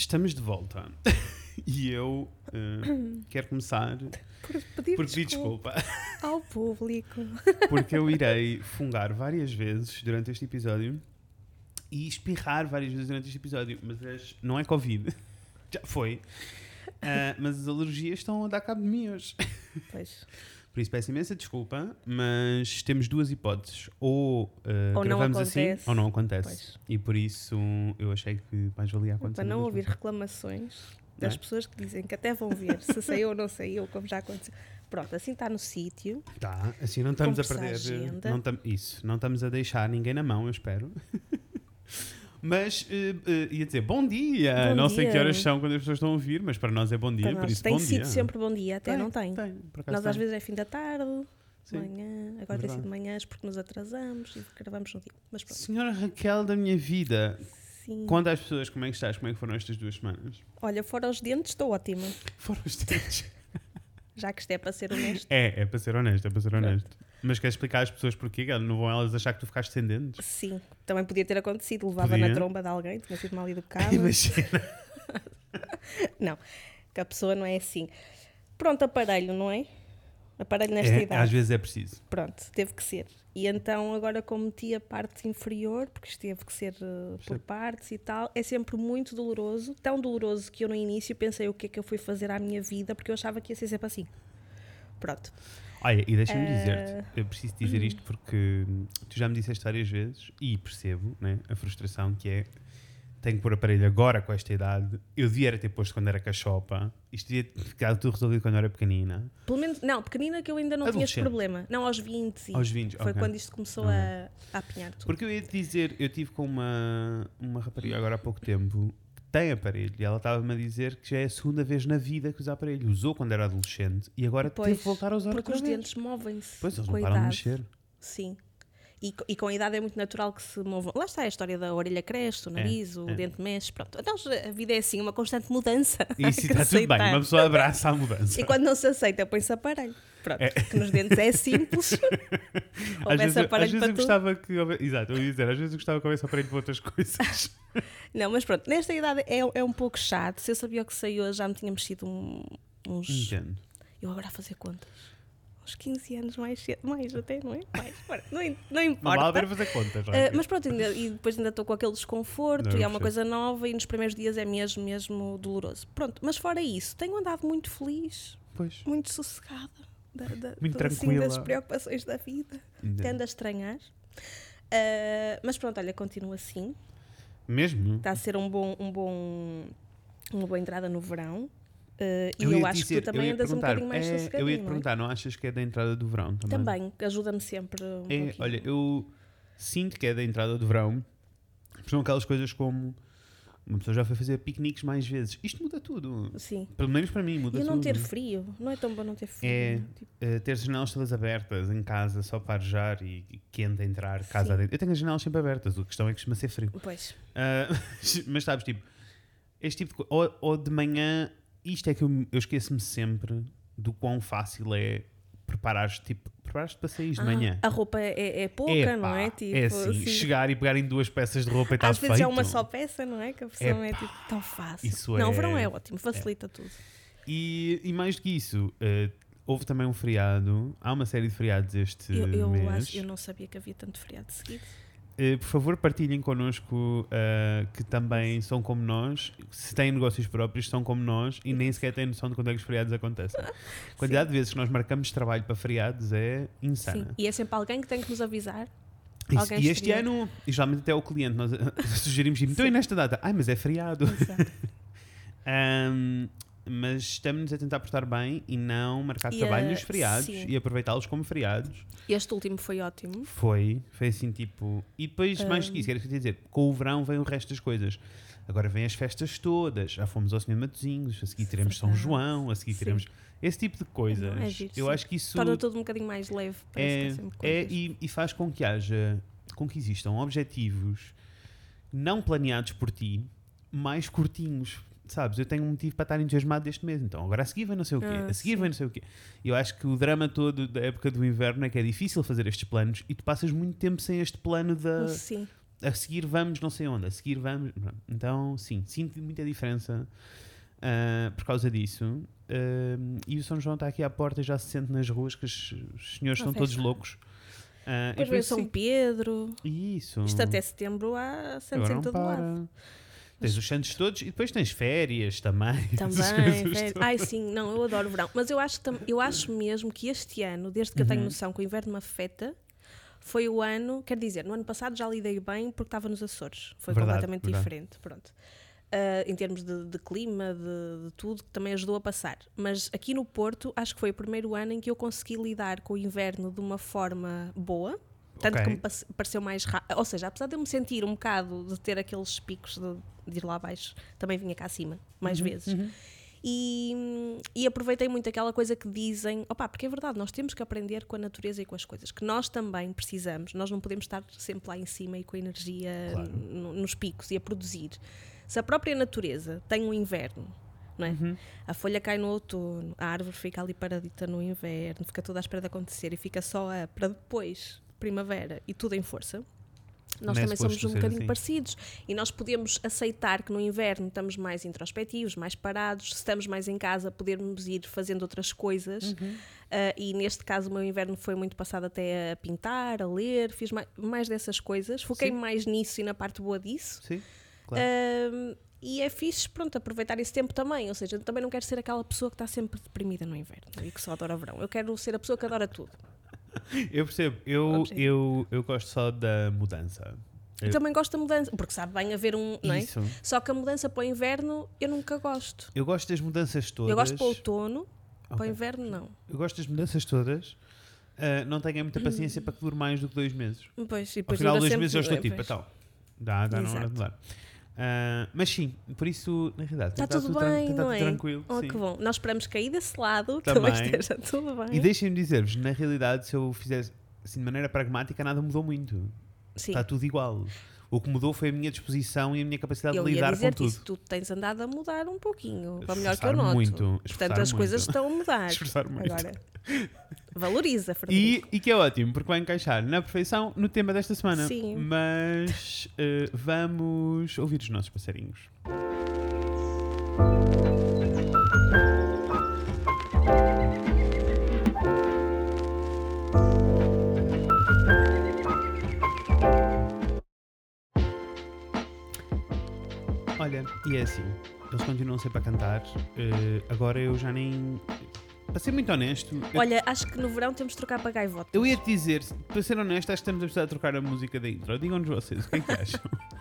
Estamos de volta. e eu uh, quero começar Por pedir, por pedir desculpa desculpa. ao público. Porque eu irei fungar várias vezes durante este episódio e espirrar várias vezes durante este episódio. Mas as- não é Covid. Já foi. Ah, mas as alergias estão a dar cabo de mim hoje. Pois. Por isso peço imensa desculpa, mas temos duas hipóteses. Ou, ah, Ou não gravamos assim, ou não acontece. Pois. E por isso eu achei que mais valia acontecer. Para não ouvir duas. reclamações das é? pessoas que dizem que até vão ver se saiu ou não saiu, como já aconteceu. Pronto, assim está no sítio. Tá, assim não estamos a perder. agenda. Não tam, isso, não estamos a deixar ninguém na mão, eu espero. mas eh, eh, ia dizer bom dia. Bom não sei que dia. horas são quando as pessoas estão a ouvir, mas para nós é bom dia, Para por isso tem bom sido dia. sempre bom dia, até não tem. Tem, Nós às tem. vezes é fim da tarde, Sim. manhã, agora tem Verdade. sido manhãs porque nos atrasamos e gravamos no dia. Mas pronto, Senhora Raquel da minha vida, sim. conta às pessoas como é que estás, como é que foram estas duas semanas. Olha, fora os dentes, estou ótima. Foram os tempos. Já que isto é para ser honesto. É, é para ser honesto, é para ser Pronto. Mas queres explicar às pessoas porquê? Não vão elas achar que tu ficaste sem dentes? Sim, também podia ter acontecido. Levava Podia. na tromba de alguém, tinha sido mal educado. Imagina. Não, que a pessoa não é assim. Pronto, aparelho, não é? Aparelho nesta É, idade. às vezes é preciso. Pronto, teve que ser. E então, agora, como meti a parte inferior, porque isto teve que ser uh, por partes e tal, é sempre muito doloroso. Tão doloroso que eu, no início, pensei o que é que eu fui fazer à minha vida, porque eu achava que ia ser sempre assim. Pronto. Olha, e deixa-me Eh, dizer-te, eu preciso dizer isto porque tu já me disseste várias vezes e percebo né, a frustração que é tenho que pôr aparelho agora com esta idade. Eu devia era ter posto quando era cachopa. Isto devia ter ficado tudo resolvido quando eu era pequenina. Pelo menos, não, pequenina que eu ainda não tinha este problema. Não, aos 20. e Aos 20, Foi ok. quando isto começou Ok. a, a apinhar tudo. Porque eu ia te dizer, eu tive com uma, uma rapariga agora há pouco tempo tem aparelho e ela estava-me a dizer que já é a segunda vez na vida que usa aparelho. Usou quando era adolescente e agora Pois, teve que voltar a usar Porque outra os vez. dentes movem-se. Pois, eles não param de mexer. Sim. E, e com a idade é muito natural que se movam. Lá está a história da orelha cresce, o nariz, o é. dente mexe. Pronto. Então a vida é assim, uma constante mudança. E isso está tudo bem, uma pessoa abraça a mudança. E quando não se aceita, põe-se aparelho. Pronto. É. Que nos dentes é simples. Às vezes, às vezes para eu gostava que. Exato, eu ia dizer, às vezes eu gostava que houvesse aparelho para outras coisas. Não, mas pronto, nesta idade é, é um pouco chato. Se eu sabia o que saiu, já me tinha mexido um- uns. Entendo. Eu agora a fazer contas. Uns 15 anos mais cedo. Mais até, não é? Mais. Bora, Não, in- não Não vale importa. fazer contas. Uh, mas pronto, ainda- e depois ainda estou com aquele desconforto Não, e é uma percebo. coisa nova e nos primeiros dias é mesmo, mesmo doloroso. Pronto, mas fora isso, tenho andado muito feliz, Pois. muito sossegada, da, da, Muito do- assim, das preocupações da vida. Tendo a estranhar. Uh, mas pronto, olha, continua assim. Mesmo? Está a ser um bom, um bom, uma boa entrada no verão. Uh, e Eu eu, ia acho dizer- que tu também eu andas um bocadinho mais é, sossegadinho. Eu ia te não é? perguntar, não achas que é da entrada do verão também? Também, ajuda-me sempre um É, pouquinho. olha, eu sinto que é da entrada do verão. São aquelas coisas como uma pessoa já foi fazer piqueniques mais vezes. Isto muda tudo. Sim. Pelo menos para mim, muda E tudo. não ter frio, não é tão bom não ter frio. É. Tipo, Uh, ter as janelas todas abertas em casa só para arejar e, e quente entrar casa Sim. adentro. Eu tenho as janelas sempre abertas, a questão é que costuma ser frio. pois. Uh, mas sabes, tipo, este tipo de coisa. Ou, ou de manhã, isto é que eu, eu esqueço-me sempre do quão fácil é preparar-te tipo, preparar para sair de Ah, manhã. A roupa é, é pouca, Epá, não é? Tipo, é assim, assim, chegar e pegar em duas peças de roupa e está Às feito. vezes é uma só peça, não é? Que a pessoa é Epá, tipo tão fácil. isso não, é- o verão é ótimo, facilita tudo. E, e mais do que isso, uh, houve também um feriado. Há uma série de feriados este Eu, eu, mês. acho, eu não sabia que havia tanto feriado seguido. Uh, por favor, partilhem connosco uh, que também são como nós, se têm negócios próprios, são como nós e nem sequer têm noção de quando é que os feriados acontecem. A quantidade de vezes que nós marcamos trabalho para feriados é Sim. insana. E é sempre alguém que tem que nos avisar. Isso- e este ano, e geralmente até o cliente, nós sugerimos, então e nesta data? Ai, mas é feriado. Exato. Um, mas estamos a tentar portar bem e não marcar E, trabalho uh, nos feriados sim. e aproveitá-los como feriados. Este último foi ótimo. Foi, foi assim tipo. E depois, mais que isso, quero dizer, com o verão vem o resto das coisas. Agora vêm as festas todas. Já fomos ao cinema Matosinhos, a seguir teremos São. João, a seguir Sim. teremos esse tipo de coisas. É giro, Eu sim. acho que isso Torna tudo um bocadinho mais leve. Parece que é, é sempre é e, e faz com que haja, com que existam objetivos não planeados por ti, mais curtinhos. Sabes, eu tenho um motivo para estar entusiasmado deste mês, então agora a seguir vem não sei o quê, Ah, a seguir sim. vem não sei o quê. Eu acho que o drama todo da época do inverno é que é difícil fazer estes planos e tu passas muito tempo sem este plano da, Sim. a seguir vamos não sei onde, a seguir vamos. Então, sim, sinto muita diferença uh, por causa disso. Uh, e o São João está aqui à porta e já se sente nas ruas que os, senhores estão todos loucos. Uh, Depois vem São sim. Pedro. Isso. Isto até setembro há Santa Agora não Santa do lado. Tens os santos todos e depois tens férias também. Também. Todas. Ai, sim, não, eu adoro o verão. Mas eu acho, eu acho mesmo que este ano, desde que eu Uhum. tenho noção que o inverno me afeta, foi o ano, quer dizer, no ano passado já lidei bem porque estava nos Açores. Foi Verdade, completamente verdade. diferente. Pronto. Ah, em termos de, de clima, de, de tudo, que também ajudou a passar. Mas aqui no Porto, acho que foi o primeiro ano em que eu consegui lidar com o inverno de uma forma boa. Tanto Ok. que me pareceu mais rápido. Ou seja, apesar de eu me sentir um bocado de ter aqueles picos de, de ir lá abaixo, também vinha cá acima, mais Uhum, vezes. E, e aproveitei muito aquela coisa que dizem, opá, porque é verdade, nós temos que aprender com a natureza e com as coisas, que nós também precisamos, nós não podemos estar sempre lá em cima e com a energia Claro. no- nos picos e a produzir. Se a própria natureza tem um inverno, não é? Uhum. A folha cai no outono, a árvore fica ali paradita no inverno, fica toda à espera de acontecer e fica só a para depois, primavera e tudo em força. Nós Não é também somos suposto um bocadinho assim. parecidos e nós podemos aceitar que no inverno estamos mais introspectivos, mais parados, se estamos mais em casa, podermos ir fazendo outras coisas. Uhum. Ah, e neste caso, o meu inverno foi muito passado até a pintar, a ler, fiz mais, mais dessas coisas, foquei Sim. mais nisso e na parte boa disso. Sim, claro. Ahm, e é fixe, pronto, aproveitar esse tempo também. Ou seja, eu também não quero ser aquela pessoa que está sempre deprimida no inverno e que só adora verão. Eu quero ser a pessoa que adora tudo. Eu percebo. Eu, eu, eu gosto só da mudança. Eu Eu- também gosto da mudança, porque sabe bem haver um. Não é? Isso. Só que a mudança para o inverno eu nunca gosto. Eu gosto das mudanças todas. Eu gosto para o outono, para o inverno não. Eu gosto das mudanças todas. Ah, não tenho muita paciência para que dure mais do que dois meses. Pois, e Ao final de dois meses eu estou é, tipo, então, dá, dá, não hora de mudar. Ah, mas sim, por isso, na realidade, Está tudo estado bem, tran- tem não é? tranquilo. Oh, sim. que bom. Nós esperamos cair desse lado, que Também. também esteja tudo bem. E deixem-me dizer-vos, na realidade, se eu fizesse assim de maneira pragmática, nada mudou muito. Sim. Está tudo igual. O que mudou foi a minha disposição e a minha capacidade Eu de lidar com tudo. isso, tu tens andado a mudar um pouquinho, para melhor que eu noto. muito, Portanto, as coisas muito. estão a mudar. Esforçar muito. Agora, valoriza, E, Frederico. e que é ótimo, porque vai encaixar na perfeição no tema desta semana. Sim. Mas eh, vamos ouvir os nossos passarinhos. E é assim, eles continuam sempre a cantar. eh, agora eu já nem. Para ser muito honesto, eu Olha, acho que no verão temos de trocar para gaivotas. Eu ia te dizer, para ser honesto, acho que estamos a precisar de trocar a música da intro. Digam-nos vocês, o que é que acham?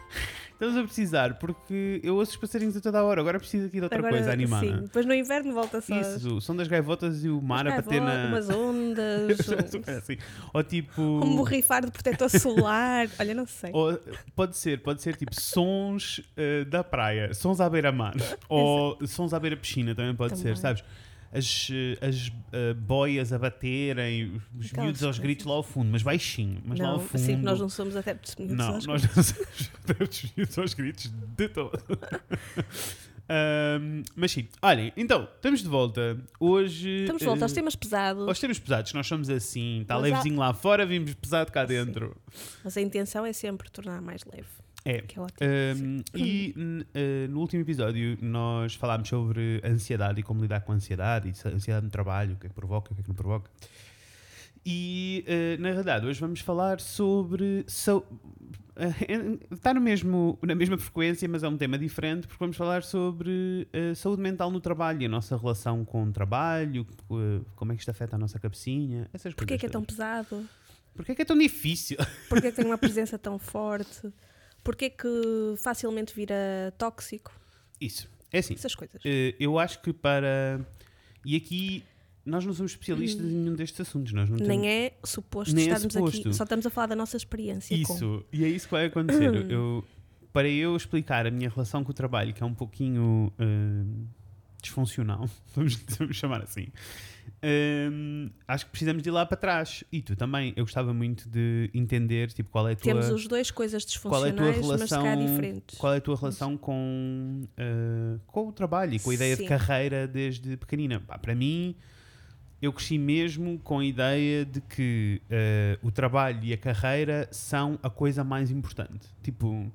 estamos a precisar, porque eu ouço os passarinhos a toda a hora, agora preciso aqui de outra Agora, coisa animada. Sim, depois no inverno volta só. Isso, o som das gaivotas e o mar a bater na. Umas ondas, É assim. Ou tipo. um, borrifar de protetor solar. Olha, não sei. Ou, pode ser, pode ser tipo sons eh, da praia, sons à beira-mar, ou sons à beira-piscina também pode Também. ser, sabes? As, as eh, boias a baterem, os Aquelas miúdos aos gritos lá ao fundo, mas baixinho, mas lá não, ao fundo. sim, nós não somos adeptos de miúdos Não, às nós não somos adeptos miúdos aos gritos de todo. Ahm, mas sim, olhem, então, estamos de volta. Hoje. Estamos de volta aos eh, temas pesados, aos temas pesados, nós somos assim, está Mas há- levezinho lá fora, vimos pesado cá dentro. mas a intenção é sempre tornar mais leve. É. Que é ótimo. Um, e eh, no último episódio nós falámos sobre ansiedade e como lidar com a ansiedade e ansiedade no trabalho, o que é que provoca, o que é que não provoca. E eh, na realidade hoje vamos falar sobre. sau- eh, Está no mesmo, na mesma frequência, mas é um tema diferente, porque vamos falar sobre eh, saúde mental no trabalho e a nossa relação com o trabalho, como é que isto afeta a nossa cabecinha, essas Porquê coisas. que é tão pesado? Porquê é que é tão difícil? Porquê que tem uma presença tão forte? Porquê que facilmente vira tóxico? Isso. É assim. Essas coisas. Eh, eu acho que para. E aqui nós não somos especialistas em nenhum destes assuntos. Nós não temos... Nem é suposto Nem é estarmos suposto. aqui. Só estamos a falar da nossa experiência. com. Isso. E é isso que vai acontecer. eu, para eu explicar a minha relação com o trabalho, que é um pouquinho eh, disfuncional, vamos, vamos chamar assim, eh, acho que precisamos de ir lá para trás. E tu também. Eu gostava muito de entender tipo, qual é a tua. Temos os dois coisas qual é a tua disfuncionais, mas se relação, calhar diferentes. qual é a tua relação com, eh, com o trabalho e com a ideia de Sim. carreira desde pequenina? Pá, para mim, eu cresci mesmo com a ideia de que uh, o trabalho e a carreira são a coisa mais importante. Tipo,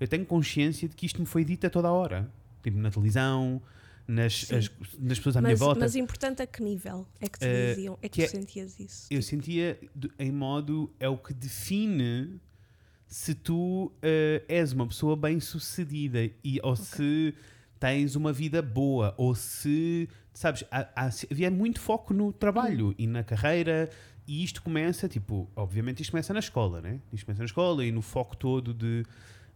eu tenho consciência de que isto me foi dito a toda a hora. Tipo, na televisão, nas, as, nas pessoas à mas, minha volta. Mas importante a que nível é que te uh, diziam? É que, que tu é, sentias isso? Eu sentia em modo, é o que define se tu uh, és uma pessoa bem sucedida e, ou okay. se tens uma vida boa ou se sabes, há, há, havia muito foco no trabalho hum. e na carreira, e isto começa, tipo, obviamente isto começa na escola, né? Isto começa na escola e no foco todo de.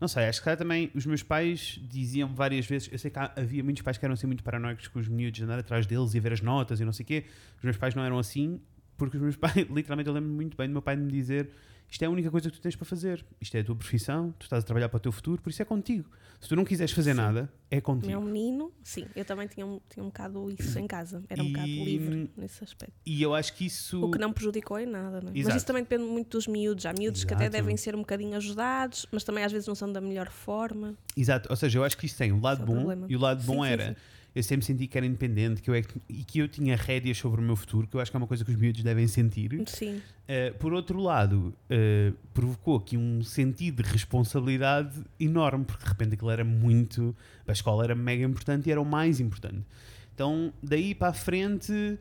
Não sei, acho que também os meus pais diziam várias vezes. Eu sei que havia muitos pais que eram assim muito paranoicos com os miúdos, andar atrás deles e ver as notas e não sei o quê. Os meus pais não eram assim, porque os meus pais, literalmente, eu lembro muito bem do meu pai me dizer isto é a única coisa que tu tens para fazer. Isto é a tua profissão, tu estás a trabalhar para o teu futuro, por isso é contigo. Se tu não quiseres fazer sim. nada, é contigo. Meu menino, sim, eu também tinha um, tinha um bocado isso em casa. Era um e, bocado livre nesse aspecto. E eu acho que isso. O que não prejudicou em nada, não é? Mas isso também depende muito dos miúdos. Há miúdos Exato. que até devem ser um bocadinho ajudados, mas também às vezes não são da melhor forma. Exato, ou seja, eu acho que isso tem um lado é bom e o lado bom sim, era. Eu sempre senti que era independente que eu é, e que eu tinha rédeas sobre o meu futuro, que eu acho que é uma coisa que os miúdos devem sentir. Sim. Uh, por outro lado, uh, provocou aqui um sentido de responsabilidade enorme, porque de repente aquilo era muito. A escola era mega importante e era o mais importante. Então, daí para a frente.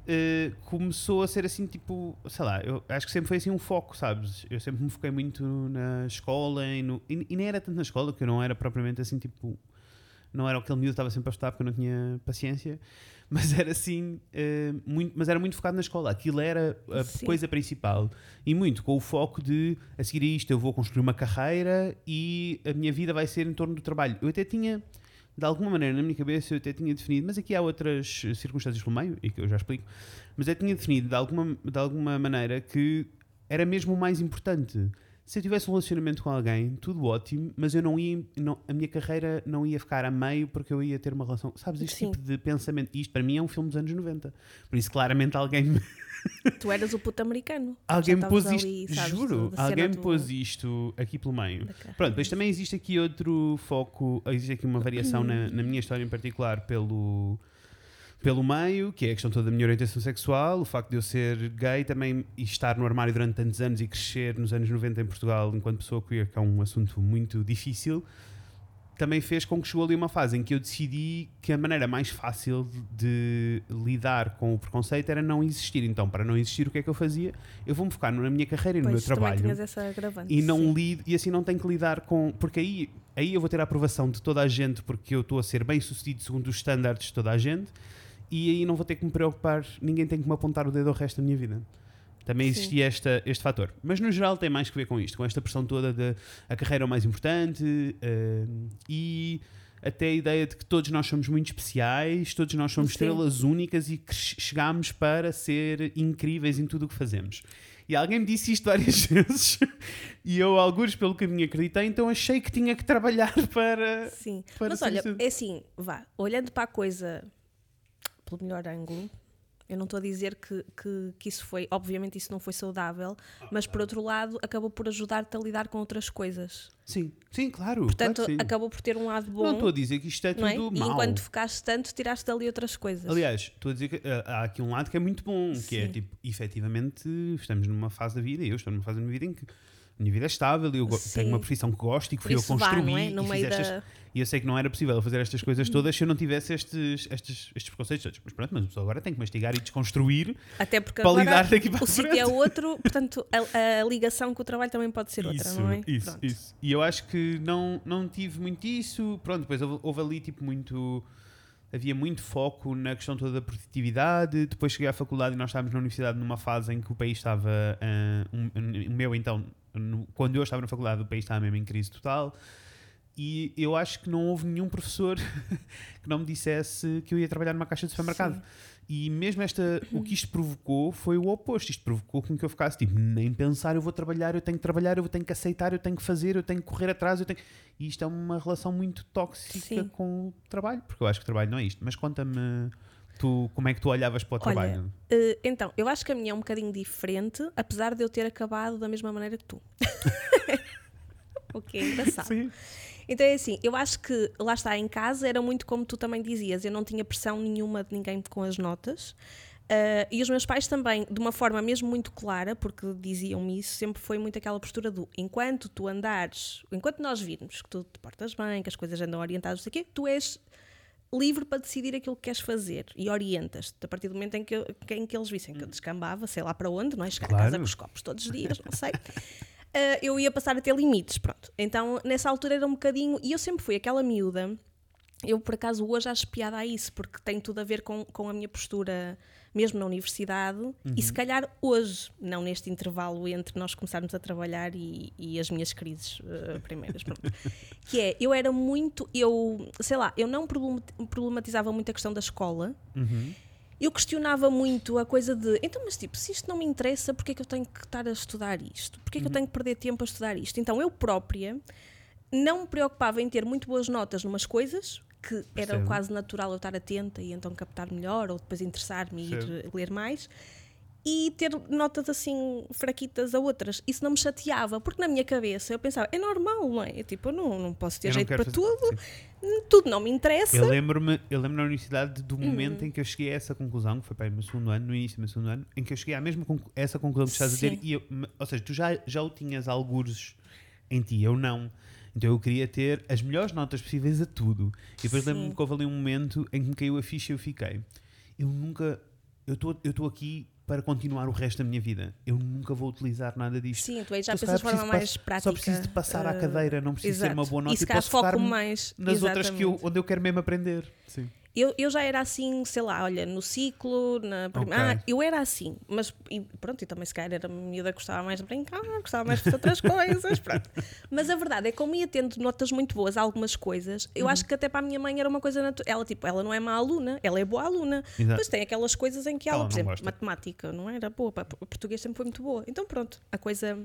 Uh, começou a ser assim, tipo, sei lá, eu acho que sempre foi assim um foco, sabes? Eu sempre me foquei muito na escola e, no, e, e nem era tanto na escola, que eu não era propriamente assim, tipo, não era aquele miúdo que estava sempre a estudar porque eu não tinha paciência, mas era assim, uh, muito, mas era muito focado na escola. Aquilo era a Sim. coisa principal. E muito com o foco de, a seguir a isto, eu vou construir uma carreira e a minha vida vai ser em torno do trabalho. Eu até tinha, de alguma maneira, na minha cabeça, eu até tinha definido, mas aqui há outras circunstâncias pelo meio, e que eu já explico, mas eu tinha definido de alguma, de alguma maneira que era mesmo o mais importante se eu tivesse um relacionamento com alguém, tudo ótimo, mas eu não ia, não, a minha carreira não ia ficar a meio porque eu ia ter uma relação. Sabes, este Sim. tipo de pensamento. Isto para mim é um filme dos anos 90. Por isso, claramente, alguém me. Tu eras o puto americano. Alguém me pôs isto, ali, sabes, juro, alguém me pôs isto aqui pelo meio. Pronto, mas também existe aqui outro foco, existe aqui uma variação na, na minha história em particular pelo pelo meio, que é a questão toda da minha orientação sexual, o facto de eu ser gay também e estar no armário durante tantos anos e crescer nos anos 90 em Portugal enquanto pessoa queer, que é um assunto muito difícil, também fez com que chegou ali uma fase em que eu decidi que a maneira mais fácil de lidar com o preconceito era não existir. Então, para não existir, o que é que eu fazia? Eu vou-me focar na minha carreira e no meu trabalho. e não lido, e assim não tenho que lidar com. Porque aí, aí eu vou ter a aprovação de toda a gente, porque eu estou a ser bem sucedido segundo os estándares de toda a gente e aí não vou ter que me preocupar, ninguém tem que me apontar o dedo ao resto da minha vida. Também existia esta, este fator. Mas no geral tem mais que ver com isto, com esta pressão toda de a carreira é o mais importante uh, e até a ideia de que todos nós somos muito especiais, todos nós somos Sim. estrelas únicas e que chegamos para ser incríveis em tudo o que fazemos. E alguém me disse isto várias vezes e eu, alguns pelo caminho acreditei, então achei que tinha que trabalhar para. Sim, para mas olha, é assim, vá, olhando para a coisa pelo melhor ângulo. Eu não estou a dizer que, que, que, isso foi, obviamente isso não foi saudável, ah, mas por outro lado acabou por ajudar-te a lidar com outras coisas. Sim, sim, claro. Portanto, claro sim. acabou por ter um lado bom. Não estou a dizer que isto é tudo é? E enquanto focaste tanto, tiraste dali outras coisas. Aliás, estou a dizer que uh, há aqui um lado que é muito bom, sim. que é tipo, efetivamente, estamos numa fase da vida, e eu estou numa fase da minha vida em que minha vida é estável, eu Sim. tenho uma profissão que gosto e que fui eu construí. É? No e, estas, e eu sei que não era possível fazer estas coisas hum. todas se eu não tivesse estes, estes, estes preconceitos todos. Mas pronto, mas agora tem que mastigar e desconstruir Até porque para lidar daqui para o sítio é outro, portanto a, a, ligação com o trabalho também pode ser outra, isso, não é? Isso, pronto. isso. E eu acho que não, não tive muito isso. Pronto, depois houve, houve ali tipo muito havia muito foco na questão toda da produtividade. Depois cheguei à faculdade e nós estávamos na universidade numa fase em que o país estava. Uh, um, um, o meu, então, no, quando eu estava na faculdade, o país estava mesmo em crise total. E eu acho que não houve nenhum professor que não me dissesse que eu ia trabalhar numa caixa de supermercado. Sim. E mesmo esta, o que isto provocou foi o oposto. Isto provocou com que eu ficasse tipo, nem pensar, eu vou trabalhar, eu tenho que trabalhar, eu tenho que aceitar, eu tenho que fazer, eu tenho que correr atrás. Eu tenho... E isto é uma relação muito tóxica Sim. com o trabalho, porque eu acho que o trabalho não é isto. Mas conta-me tu, como é que tu olhavas para o Olha, trabalho? Uh, então, eu acho que a minha é um bocadinho diferente, apesar de eu ter acabado da mesma maneira que tu. o que é engraçado. Sim. Então é assim, eu acho que lá está em casa era muito como tu também dizias, eu não tinha pressão nenhuma de ninguém com as notas. Uh, e os meus pais também, de uma forma mesmo muito clara, porque diziam-me isso, sempre foi muito aquela postura do enquanto tu andares, enquanto nós virmos que tu te portas bem, que as coisas andam orientadas, não sei o quê, tu és livre para decidir aquilo que queres fazer e orientas-te a partir do momento em que, eu, em que eles vissem que eu descambava, sei lá para onde, não é? Chegar Claro. a casa com os copos todos os dias, não sei. Uh, eu ia passar a ter limites, pronto. Então, nessa altura era um bocadinho. E eu sempre fui aquela miúda. Eu, por acaso, hoje acho piada a isso, porque tem tudo a ver com, com a minha postura, mesmo na universidade, e se calhar hoje, não neste intervalo entre nós começarmos a trabalhar e, e as minhas crises uh, primeiras. que é, eu era muito. Eu, sei lá, eu não problem- problematizava muito a questão da escola, Uhum. eu questionava muito a coisa de então, mas tipo, se isto não me interessa, porquê é que eu tenho que estar a estudar isto? Porquê é que eu tenho que perder tempo a estudar isto? Então eu própria não me preocupava em ter muito boas notas numas coisas, que era quase natural eu estar atenta e então captar melhor, ou depois interessar-me e ir ler mais. E ter notas assim fraquitas a outras. Isso não me chateava, porque na minha cabeça eu pensava, é normal, não é? Tipo, eu não, não posso ter Eu jeito para fazer- tudo, sim. tudo não me interessa. Eu lembro-me eu lembro na universidade do Uhum. momento em que eu cheguei a essa conclusão, que foi para o meu segundo ano, no início do meu segundo ano, em que eu cheguei à mesma essa conclusão que estás a dizer. Sim. E eu, ou seja, tu já, já o tinhas algures em ti, eu não. Então eu queria ter as melhores notas possíveis a tudo. E depois lembro-me que houve ali um momento em que me caiu a ficha e eu fiquei. Eu nunca. Eu estou aqui para continuar o resto da minha vida. Eu nunca vou utilizar nada disto. Sim, tu aí já só pensas de forma mais prática. Só preciso de passar à eh, cadeira, não preciso ser uma exato. boa nota e se e posso foco focar mais nas outras que eu, exatamente. onde eu quero mesmo aprender. Sim. Eu, eu já era assim, sei lá, olha, no ciclo, na prim- Ok. Ah, eu era assim, mas e pronto, e também se calhar era miúda que gostava mais de brincar, gostava mais de outras coisas, pronto. Mas a verdade é que como ia tendo notas muito boas a algumas coisas, eu Uhum. acho que até para a minha mãe era uma coisa natural. Ela, tipo, ela não é má aluna, ela é boa aluna. Exato. Mas tem aquelas coisas em que ela, Ela por exemplo, gosta. matemática não era boa, pá, português sempre foi muito boa. Então pronto, a coisa.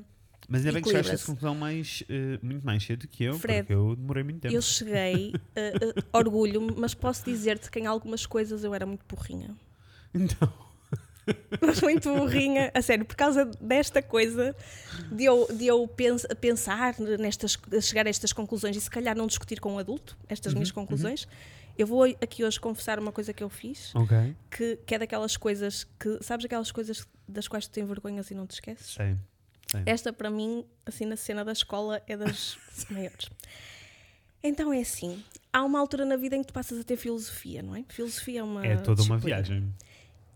Mas ainda bem que chegaste a essa conclusão mais, eh, muito mais cedo que eu, Fred, porque eu demorei muito tempo. Eu cheguei, eh, eh, orgulho-me, mas posso dizer-te que em algumas coisas eu era muito burrinha. Então, mas muito burrinha, a sério, por causa desta coisa de eu, de eu pens- pensar nestas, chegar a estas conclusões e se calhar não discutir com um adulto estas minhas Uhum, conclusões. Eu vou aqui hoje confessar uma coisa que eu fiz, ok. que, que é daquelas coisas que, sabes aquelas coisas das quais tu tens vergonhas e não te esqueces? Sei. Esta, para mim, assim, na cena da escola, é das maiores. Então é assim: há uma altura na vida em que tu passas a ter filosofia, não é? Filosofia é uma. É toda uma disciplina. viagem.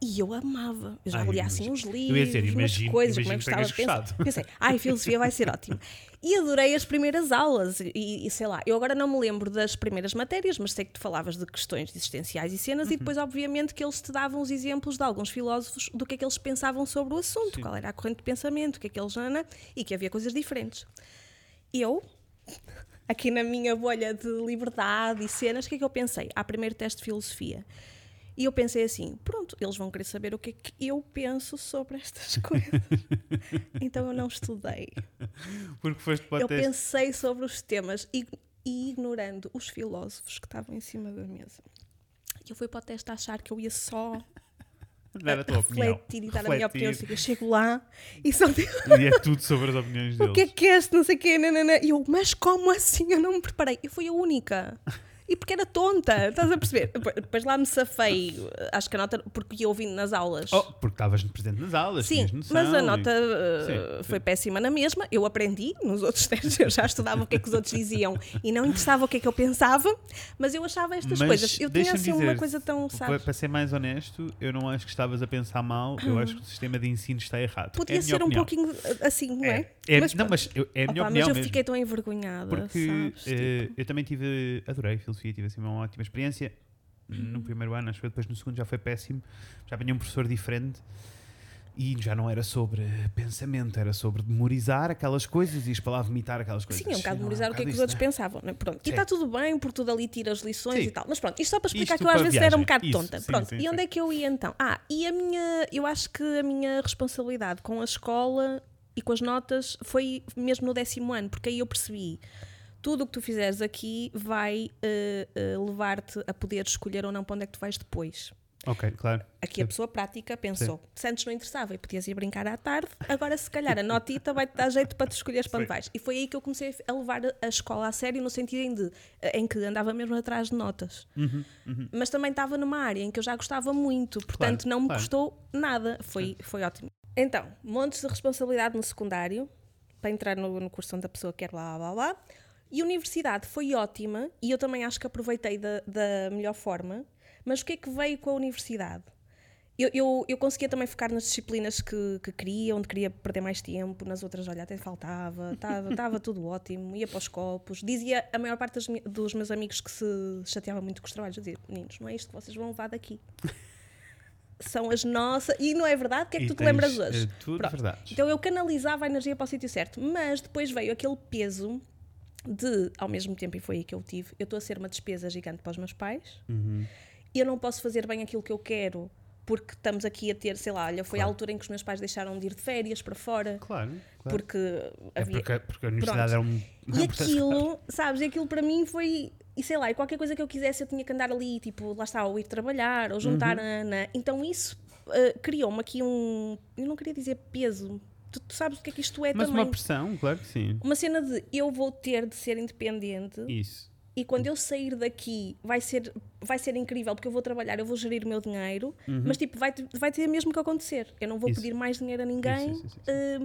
E eu amava. Eu já Ai, li eu assim uns Eu livros, ia dizer, imagino- coisas, imagino como é que gostava gostado. Pensei, ai, filosofia vai ser ótimo. E adorei as primeiras aulas. E, e sei lá, eu agora não me lembro das primeiras matérias, mas sei que tu falavas de questões existenciais e cenas, Uhum. e depois, obviamente, que eles te davam os exemplos de alguns filósofos do que é que eles pensavam sobre o assunto, Sim. qual era a corrente de pensamento, o que é que eles. Ana, e que havia coisas diferentes. Eu, aqui na minha bolha de liberdade e cenas, o que é que eu pensei? Há primeiro teste de filosofia. E eu pensei assim: pronto, eles vão querer saber o que é que eu penso sobre estas coisas. então eu não estudei. Porque foste para Eu teste. pensei sobre os temas e, e ignorando os filósofos que estavam em cima da mesa. Eu fui para o teste a achar que eu ia só Dar a tua opinião. refletir e dar a minha opinião. Refletir. Eu chego lá e só digo, E é tudo sobre as opiniões deles. o que é que é este, não sei o quê, nanana. E eu, mas como assim? Eu não me preparei. Eu fui a única. E porque era tonta, estás a perceber? Depois- lá me safei, acho que a nota, porque ia ouvindo nas aulas. Oh, porque estavas presente nas aulas, Sim, noção. mas a e- nota uh, Sim, foi sim. péssima na mesma. Eu aprendi nos outros testes, eu já estudava o que é que os outros diziam e não interessava o que é que eu pensava, mas eu achava estas Mas coisas. Eu tinha assim uma dizer, coisa tão, sabes? para ser mais honesto, eu não acho que estavas a pensar mal, eu acho que o sistema de ensino está errado. Podia é a minha ser um pouquinho uh, assim, não é? É, é- Mas não, mas eu- é a minha Opa, opinião mas eu mesmo. fiquei tão envergonhada, Porque sabes? eh, Tipo, eu também tive, adorei filosofia, tive assim uma ótima experiência. No primeiro ano, acho que depois no segundo já foi péssimo. Já apanhei um professor diferente e já não era sobre pensamento, era sobre memorizar aquelas coisas e lá vomitar aquelas coisas. Sim, é um bocado memorizar o que é que os outros né? pensavam. Né? Pronto. E está tudo bem, por tudo ali tira as lições Sim. e tal. Mas pronto, isto só para explicar Isto que eu às vezes era um bocado Isso, tonta. sim, pronto. sim, e onde é que eu ia então? Ah, e a minha. Eu acho que a minha responsabilidade com a escola e com as notas foi mesmo no décimo ano, porque aí eu percebi. Tudo o que tu fizeres aqui vai eh, eh, levar-te a poder escolher ou não para onde é que tu vais depois. Ok, claro. Aqui a pessoa prática pensou: se antes não interessava e podias ir brincar à tarde, agora se calhar a notita vai-te dar jeito para te escolheres para onde vais. E foi aí que eu comecei a levar a escola a sério, no sentido em, de, em que andava mesmo atrás de notas. Uhum, uhum. Mas também estava numa área em que eu já gostava muito, portanto Claro, não me claro. custou nada. Foi, foi ótimo. Então, montes de responsabilidade no secundário, para entrar no, no curso onde a pessoa quer, blá blá blá. E a universidade foi ótima e eu também acho que aproveitei da, da melhor forma. Mas o que é que veio com a universidade? Eu, eu, eu conseguia também focar nas disciplinas que, que queria, onde queria perder mais tempo, nas outras, olha, até faltava, estava tudo ótimo, ia para os copos. Dizia a maior parte mi- dos meus amigos que se chateava muito com os trabalhos, eu dizia, meninos, não é isto que vocês vão levar daqui. São as nossas. E não é verdade? O que é que E tu te lembras hoje? eh, tudo Pronto. verdades. Então eu canalizava a energia para o sítio certo, mas depois veio aquele peso de, ao mesmo tempo, e foi aí que eu tive, eu estou a ser uma despesa gigante para os meus pais, Uhum. eu não posso fazer bem aquilo que eu quero porque estamos aqui a ter, sei lá, olha, foi a Claro. altura em que os meus pais deixaram de ir de férias para fora, Claro, claro. porque É havia. porque, porque a universidade era um. E aquilo, sabes, aquilo para mim foi. E sei lá, e qualquer coisa que eu quisesse eu tinha que andar ali, tipo, lá está, ou ir trabalhar, ou juntar Uhum. a Ana. Então isso eh, criou-me aqui um. Eu não queria dizer peso. Tu, tu sabes o que é que isto é Mas também. uma pressão, claro que sim. Uma cena de eu vou ter de ser independente Isso. e quando eu sair daqui vai ser, vai ser incrível porque eu vou trabalhar, eu vou gerir o meu dinheiro, mas tipo, vai, ter- vai ter mesmo que acontecer. Eu não vou Uhum. Isso. pedir mais dinheiro a ninguém. Isso, isso, eh,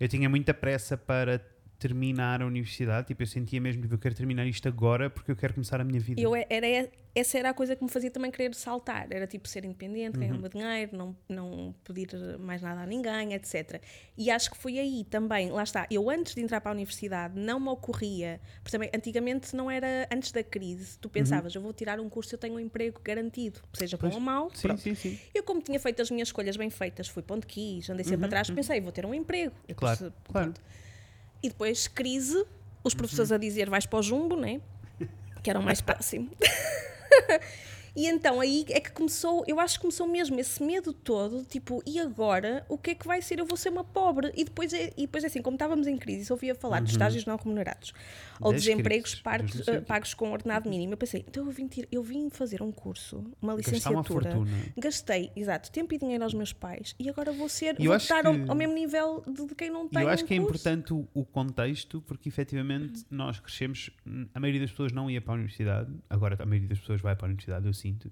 Eu tinha muita pressa para terminar a universidade. Tipo, eu sentia mesmo que eu quero terminar isto agora porque eu quero começar a minha vida. Eu, era, essa era a coisa que me fazia também querer saltar. Era tipo ser independente, ganhar Uhum. o meu dinheiro, não, não pedir mais nada a ninguém, etc. E acho que foi aí também, lá está, eu antes de entrar para a universidade não me ocorria, porque também antigamente não era antes da crise, tu pensavas, eu vou tirar um curso, eu tenho um emprego garantido, seja bom Uhum. Pois. ou mau. Sim, sim, sim. Eu, como tinha feito as minhas escolhas bem feitas, fui para onde quis, andei sempre atrás, pensei, vou ter um emprego. Uhum. Claro, claro. pronto. E depois, crise, os professores a dizer vais para o jumbo, né? Que era o mais próximo. E então aí é que começou, eu acho que começou mesmo esse medo todo, tipo, e agora o que é que vai ser? Eu vou ser uma pobre. E depois, é, e depois é assim, como estávamos em crise, só ouvia falar de estágios não remunerados ou Das desempregos eh, quê. pagos com ordenado mínimo. Eu pensei, então eu vim, tir- eu vim fazer um curso, uma uma licenciatura, fortuna. gastei, exato, tempo e dinheiro aos meus pais e agora vou ser, eu vou acho estar ao, que- ao mesmo nível de, de quem não tem eu acho um que é curso. importante o, o contexto, porque efetivamente nós crescemos, a maioria das pessoas não ia para a universidade, agora a maioria das pessoas vai para a universidade, eu sinto.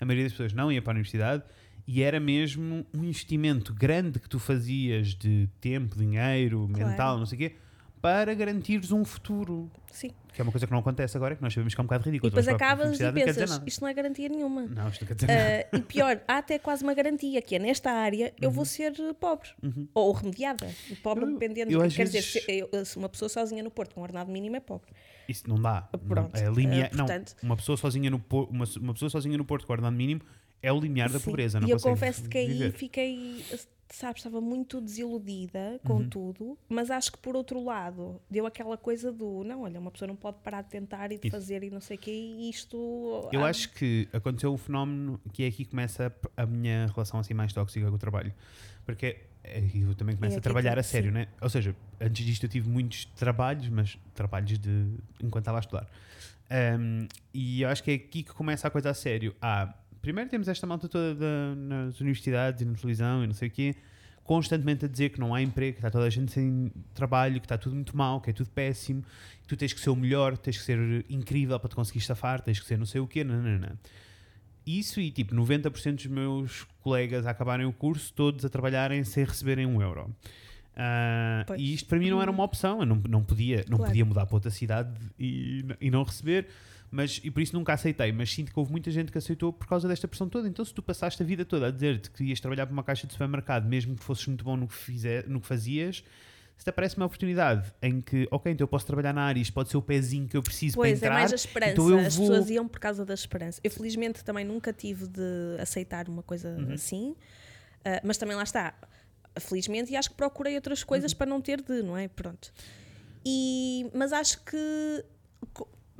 A maioria das pessoas não ia para a universidade e era mesmo um investimento grande que tu fazias de tempo, dinheiro, Claro. mental, não sei o quê, para garantires um futuro. Sim. Que é uma coisa que não acontece agora, que nós sabemos que é um bocado E ridículo. depois para a acabas e pensas, isto não é garantia nenhuma. Não, isto não quer dizer nada. Ah, e pior, há até quase uma garantia que é nesta área eu Uhum. vou ser eh, pobre ou remediada. E Pobre Eu- dependendo. eu quer às dizer, vezes- se, eu- se uma pessoa sozinha no Porto com um ordenado mínimo é pobre. Isso não dá. Não- Pronto, é limiar, eh, portanto- não, uma pessoa sozinha no uma, uma pessoa sozinha no Porto ordenado mínimo é o limiar da Sim. pobreza. Não e eu confesso que aí fiquei, sabes, estava muito desiludida com Uhum. tudo, mas acho que por outro lado deu aquela coisa do não, olha, uma pessoa não pode parar de tentar e de Isso. fazer e não sei o quê, e isto. Eu há- acho que aconteceu um fenómeno que é aqui que começa a, a minha relação assim mais tóxica com o trabalho. Porque é, eu também começo É a aqui trabalhar que- a sério, sim. né? Ou seja, antes disto eu tive muitos trabalhos, mas trabalhos de enquanto estava a estudar. Um, e eu acho que é aqui que começa a coisa a sério. Ah, primeiro temos esta malta toda da- nas universidades e na televisão e não sei o quê, constantemente a dizer que não há emprego, que está toda a gente sem trabalho, que está tudo muito mal, que é tudo péssimo, que tu tens que ser o melhor, tens que ser incrível para te conseguir estafar, tens que ser não sei o quê, não, não, não. Isso e tipo 90% dos meus colegas a acabarem o curso, todos a trabalharem sem receberem um euro. Pois. e isto para mim não era uma opção, eu não, não, podia, não Claro. podia mudar para outra cidade e, e não receber, mas, e por isso nunca aceitei. Mas sinto que houve muita gente que aceitou por causa desta pressão toda. Então, se tu passaste a vida toda a dizer-te que ias trabalhar para uma caixa de supermercado, mesmo que fosses muito bom no que, fizer, no que fazias, se te aparece uma oportunidade em que, ok, então eu posso trabalhar na área, isto pode ser o pezinho que eu preciso Pois, para é entrar. mais a esperança. então eu As vou- pessoas iam por causa da esperança. Eu, felizmente, também nunca tive de aceitar uma coisa Uhum. assim, Ah, mas também lá está. Felizmente, e acho que procurei outras coisas Uhum. para não ter de, não é? Pronto. E, mas acho que,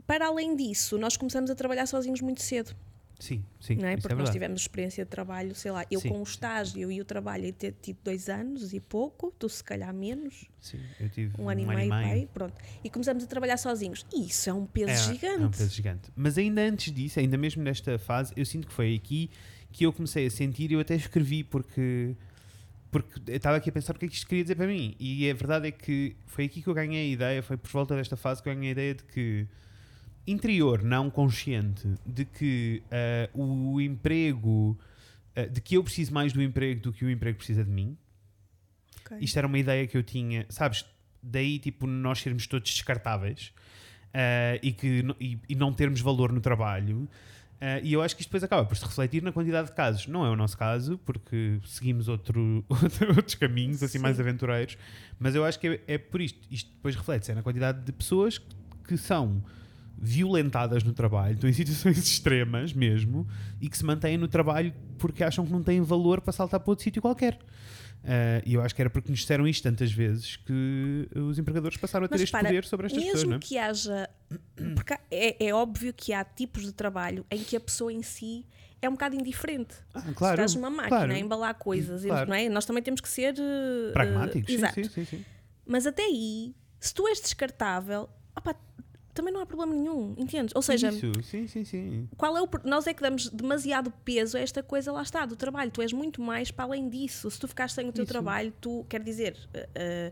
para além disso, nós começamos a trabalhar sozinhos muito cedo, Sim, sim, não é? isso Porque é nós tivemos experiência de trabalho, sei lá, eu Sim, com o sim. estágio e o trabalho e ter tido dois anos e pouco, tu se calhar menos, Sim, eu tive um ano e meio, pai, pronto. E começamos a trabalhar sozinhos. E isso é um peso É, gigante. É um peso gigante. Mas ainda antes disso, ainda mesmo nesta fase, eu sinto que foi aqui que eu comecei a sentir e eu até escrevi porque porque eu estava aqui a pensar o que é que isto queria dizer para mim e a verdade é que foi aqui que eu ganhei a ideia, foi por volta desta fase que eu ganhei a ideia de que interior, não consciente, de que uh, o emprego, uh, de que eu preciso mais do emprego do que o emprego precisa de mim. Ok. Isto era uma ideia que eu tinha, sabes? Daí, tipo, nós sermos todos descartáveis uh, e, que, e, e não termos valor no trabalho. E eu acho que isto depois acaba por se refletir na quantidade de casos. Não é o nosso caso, porque seguimos outro, outros caminhos, assim, Sim. mais aventureiros. Mas eu acho que é, é por isto. Isto depois reflete-se é na quantidade de pessoas que são violentadas no trabalho, estão em situações extremas mesmo, e que se mantêm no trabalho porque acham que não têm valor para saltar para outro sítio qualquer. Uh, e eu acho que era porque nos disseram isto tantas vezes que os empregadores passaram a ter Mas este repara, poder sobre estas pessoas, Mesmo não é? que haja. Porque é, é óbvio que há tipos de trabalho em que a pessoa em si é um bocado indiferente. Ah, claro, estás numa máquina claro. a embalar coisas, Claro. não é? nós também temos que ser. eh, Pragmáticos, eh, sim, exato. sim, sim. Mas até aí, se tu és descartável, opá, também não há problema nenhum, entendes? Ou seja, Isso, sim, sim, sim. qual é o, nós é que damos demasiado peso a esta coisa, lá está, do trabalho. Tu és muito mais para além disso. Se tu ficares sem o teu Isso. trabalho, tu, quer dizer, ve-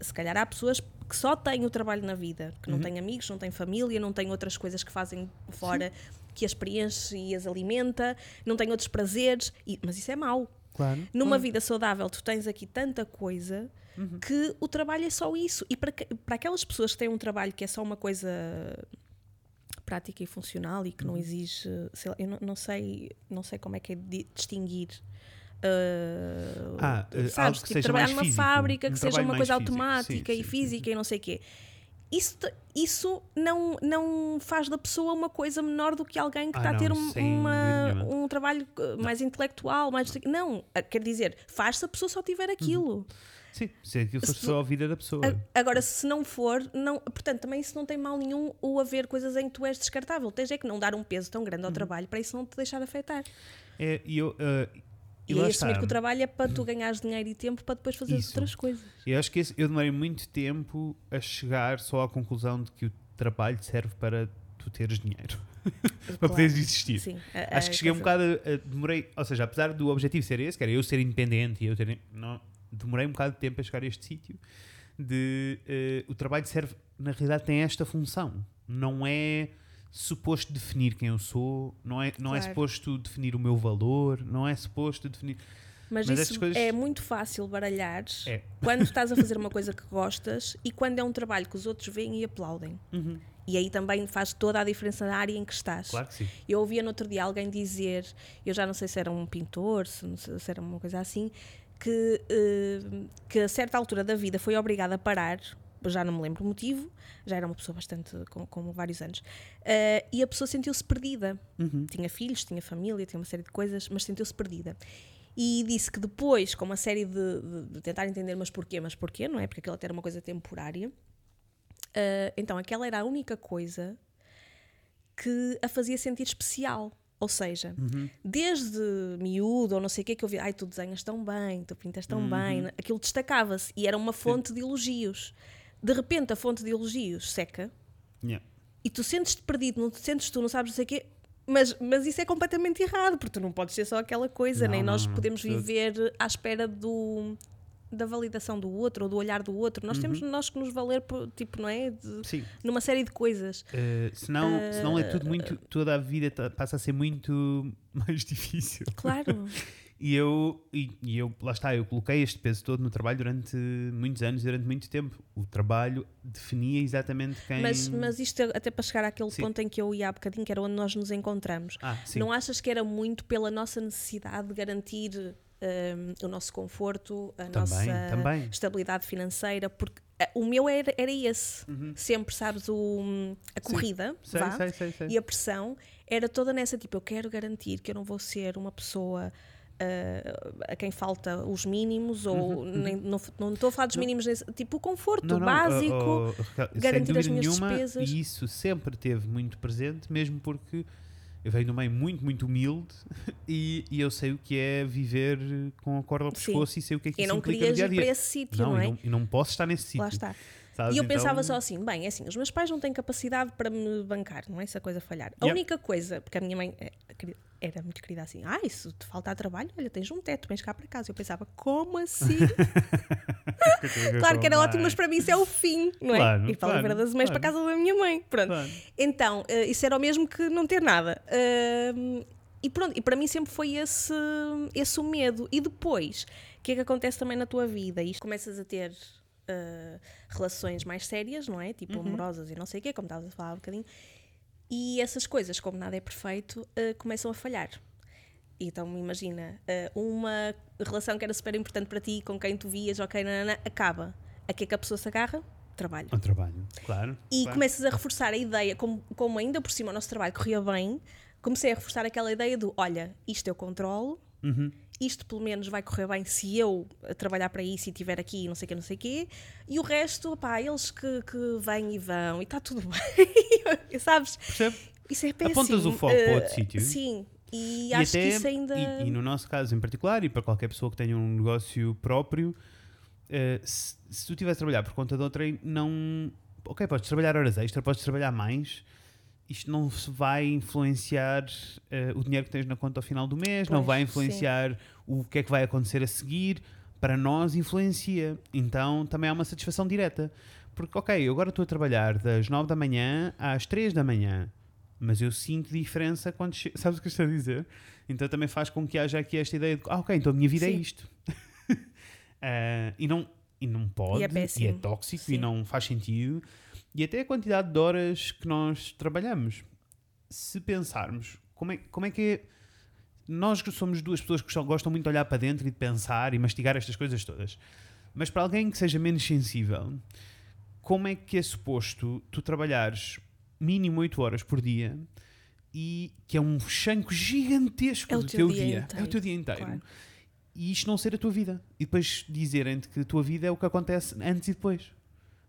se calhar há pessoas que só têm o trabalho na vida, que não Uhum. têm amigos, não têm família, não têm outras coisas que fazem fora que as preenche e as alimenta, não têm outros prazeres, e- mas isso é mau. Claro. Numa claro. vida saudável, tu tens aqui tanta coisa que o trabalho é só isso. E para, para aquelas pessoas que têm um trabalho que é só uma coisa prática e funcional e que não exige, sei lá, eu não, não sei, não sei como é que é distinguir. uh, Ah, eh, sabes, algo que tipo, seja trabalhar numa físico, fábrica um que seja uma coisa físico. automática Sim, e sim, física e não sei o quê. Isso, isso não, não faz da pessoa uma coisa menor do que alguém que Ah, está a ter não, um, uma- um trabalho uh, mais intelectual, mais. Não, uh, quer dizer, faz se a pessoa só tiver aquilo. Sim, se aquilo fosse Se- só a vida da pessoa. Agora, se não for, não, portanto, também isso não tem mal nenhum o haver coisas em que tu és descartável. Tens é que não dar um peso tão Uhum. grande ao trabalho para isso não te deixar afetar. É, e eu, eh, e E, é está. assumir que o trabalho é para tu ganhares dinheiro e tempo para depois fazer outras coisas. Eu acho que esse- eu demorei muito tempo a chegar só à conclusão de que o trabalho serve para tu teres dinheiro. para Claro. poderes existir. Sim, a- Acho a que cheguei um bocado a- demorei, ou seja, apesar do objetivo ser esse, que era eu ser independente e eu ter, não, demorei um bocado de tempo a chegar a este sítio de eh, o trabalho serve, na realidade tem esta função, não é suposto definir quem eu sou, não é, não é Claro. suposto definir o meu valor, não é suposto definir Mas, Mas isso coisas- é muito fácil baralhar É. quando estás a fazer uma coisa que gostas e quando é um trabalho que os outros veem e aplaudem. E aí também faz toda a diferença na área em que estás. Claro que sim. Eu ouvia no outro dia alguém dizer, eu já não sei se era um pintor, se, se era uma coisa assim, que, eh, que a certa altura da vida foi obrigado a parar, já não me lembro o motivo, já era uma pessoa bastante com, com vários anos, eh, e a pessoa sentiu-se perdida. Tinha filhos, tinha família, tinha uma série de coisas, mas sentiu-se perdida. E disse que depois, com uma série de, de- de tentar entender, mas porquê, mas porquê, não é? Porque aquilo até era uma coisa temporária. eh, então, aquela era a única coisa que a fazia sentir especial. Ou seja, desde miúdo ou não sei o que que eu via, ai, tu desenhas tão bem, tu pintas tão bem, aquilo destacava-se e era uma fonte de elogios. De repente, a fonte de elogios seca Yeah. e tu sentes-te perdido, não te sentes tu, não sabes não sei o quê. Mas, mas isso é completamente errado, porque tu não podes ser só aquela coisa, Não, nem não, nós não, podemos de todo. viver à espera do, da validação do outro ou do olhar do outro. Nós temos nós que nos valer, por, tipo, não é? De- Sim. numa série de coisas. Uh, senão, senão é tudo muito. Toda a vida ta- passa a ser muito mais difícil. Claro. E eu, e, e eu, lá está, eu coloquei este peso todo no trabalho durante muitos anos, durante muito tempo. O trabalho definia exatamente quem. Mas, mas isto é até para chegar àquele Sim. ponto em que eu ia há bocadinho, que era onde nós nos encontramos. Ah. Não achas que era muito pela nossa necessidade de garantir hum, o nosso conforto, a Também, nossa também. estabilidade financeira? Porque eh, o meu era, era esse. Sempre, sabes, o, a corrida Uhum. Vá, sei, sei, sei. e a pressão era toda nessa tipo, eu quero garantir que eu não vou ser uma pessoa ah, a quem falta os mínimos ou nem, não, não estou a falar dos mínimos nesse, tipo o conforto Uhum. Não, não, básico oh, oh, garantir as minhas nenhuma, despesas. E isso sempre teve muito presente, mesmo porque eu venho de um meio muito, muito humilde e, e eu sei o que é viver com a corda ao Sim. pescoço e sei o que é que e isso não implica no dia a dia. para esse sítio, não, não, e é? não, e não posso estar nesse sítio. Lá está. E eu então- pensava só assim, bem, é assim, os meus pais não têm capacidade para me bancar, não é? Se a coisa falhar. A Yep. única coisa, porque a minha mãe queri- era muito querida assim, ah, isso te falta trabalho, olha, tens um teto, vens cá para casa. Eu pensava, como assim? claro que era ótimo, mas para mim isso é o fim, não é? Claro, Ir para a claro, Livra das Mães claro. para casa da minha mãe. Pronto. Claro. Então, eh, isso era o mesmo que não ter nada. E pronto, e para mim sempre foi esse, esse o medo. E depois, o que é que acontece também na tua vida? Isto começas a ter ah, relações mais sérias, não é? Tipo amorosas e não sei o quê, como estavas a falar há um bocadinho. E essas coisas, como nada é perfeito, ah, começam a falhar. Então imagina, ah, uma relação que era super importante para ti, com quem tu vias, ok, nanana, acaba. A que é que a pessoa se agarra? Trabalho. Um trabalho, claro. E claro. começas a reforçar a ideia, como, como ainda por cima o nosso trabalho corria bem, comecei a reforçar aquela ideia do: olha, isto eu controlo, Uhum. Isto pelo menos vai correr bem se eu eh, trabalhar para isso e estiver aqui, não sei o que, não sei o quê, e o resto, pá, eles que, que vêm e vão, e está tudo bem, sabes? Percebe? Isso é péssimo. Apontas o foco para Eh, outro sítio. Sim, e, E acho até- que isso ainda. E, e no nosso caso em particular, e para qualquer pessoa que tenha um negócio próprio, eh, se, se tu estiveres a trabalhar por conta de outrem, não. Ok, podes trabalhar horas extra, podes trabalhar mais. Isto não se vai influenciar eh, o dinheiro que tens na conta ao final do mês, não Pois, vai sim. influenciar o que é que vai acontecer a seguir. Para nós, influencia. Então também há uma satisfação direta. Porque, ok, eu agora estou a trabalhar das 9 da manhã às 3 da manhã mas eu sinto diferença quando che... sabes o que eu estou a dizer? Então também faz com que haja aqui esta ideia de ah, ok, então a minha vida é Sim. isto. Ah, e, não, e não pode, E é péssimo. tóxico, Sim. e não faz sentido. E até a quantidade de horas que nós trabalhamos. Se pensarmos, como é, como é que é. Nós que somos duas pessoas que só gostam muito de olhar para dentro e de pensar e mastigar estas coisas todas. Mas para alguém que seja menos sensível, como é que é suposto tu trabalhares mínimo 8 horas por dia e que é um chanco gigantesco É do teu teu dia dia. É o teu dia inteiro. claro. E isto não ser a tua vida. E depois dizerem-te que a tua vida é o que acontece antes e depois.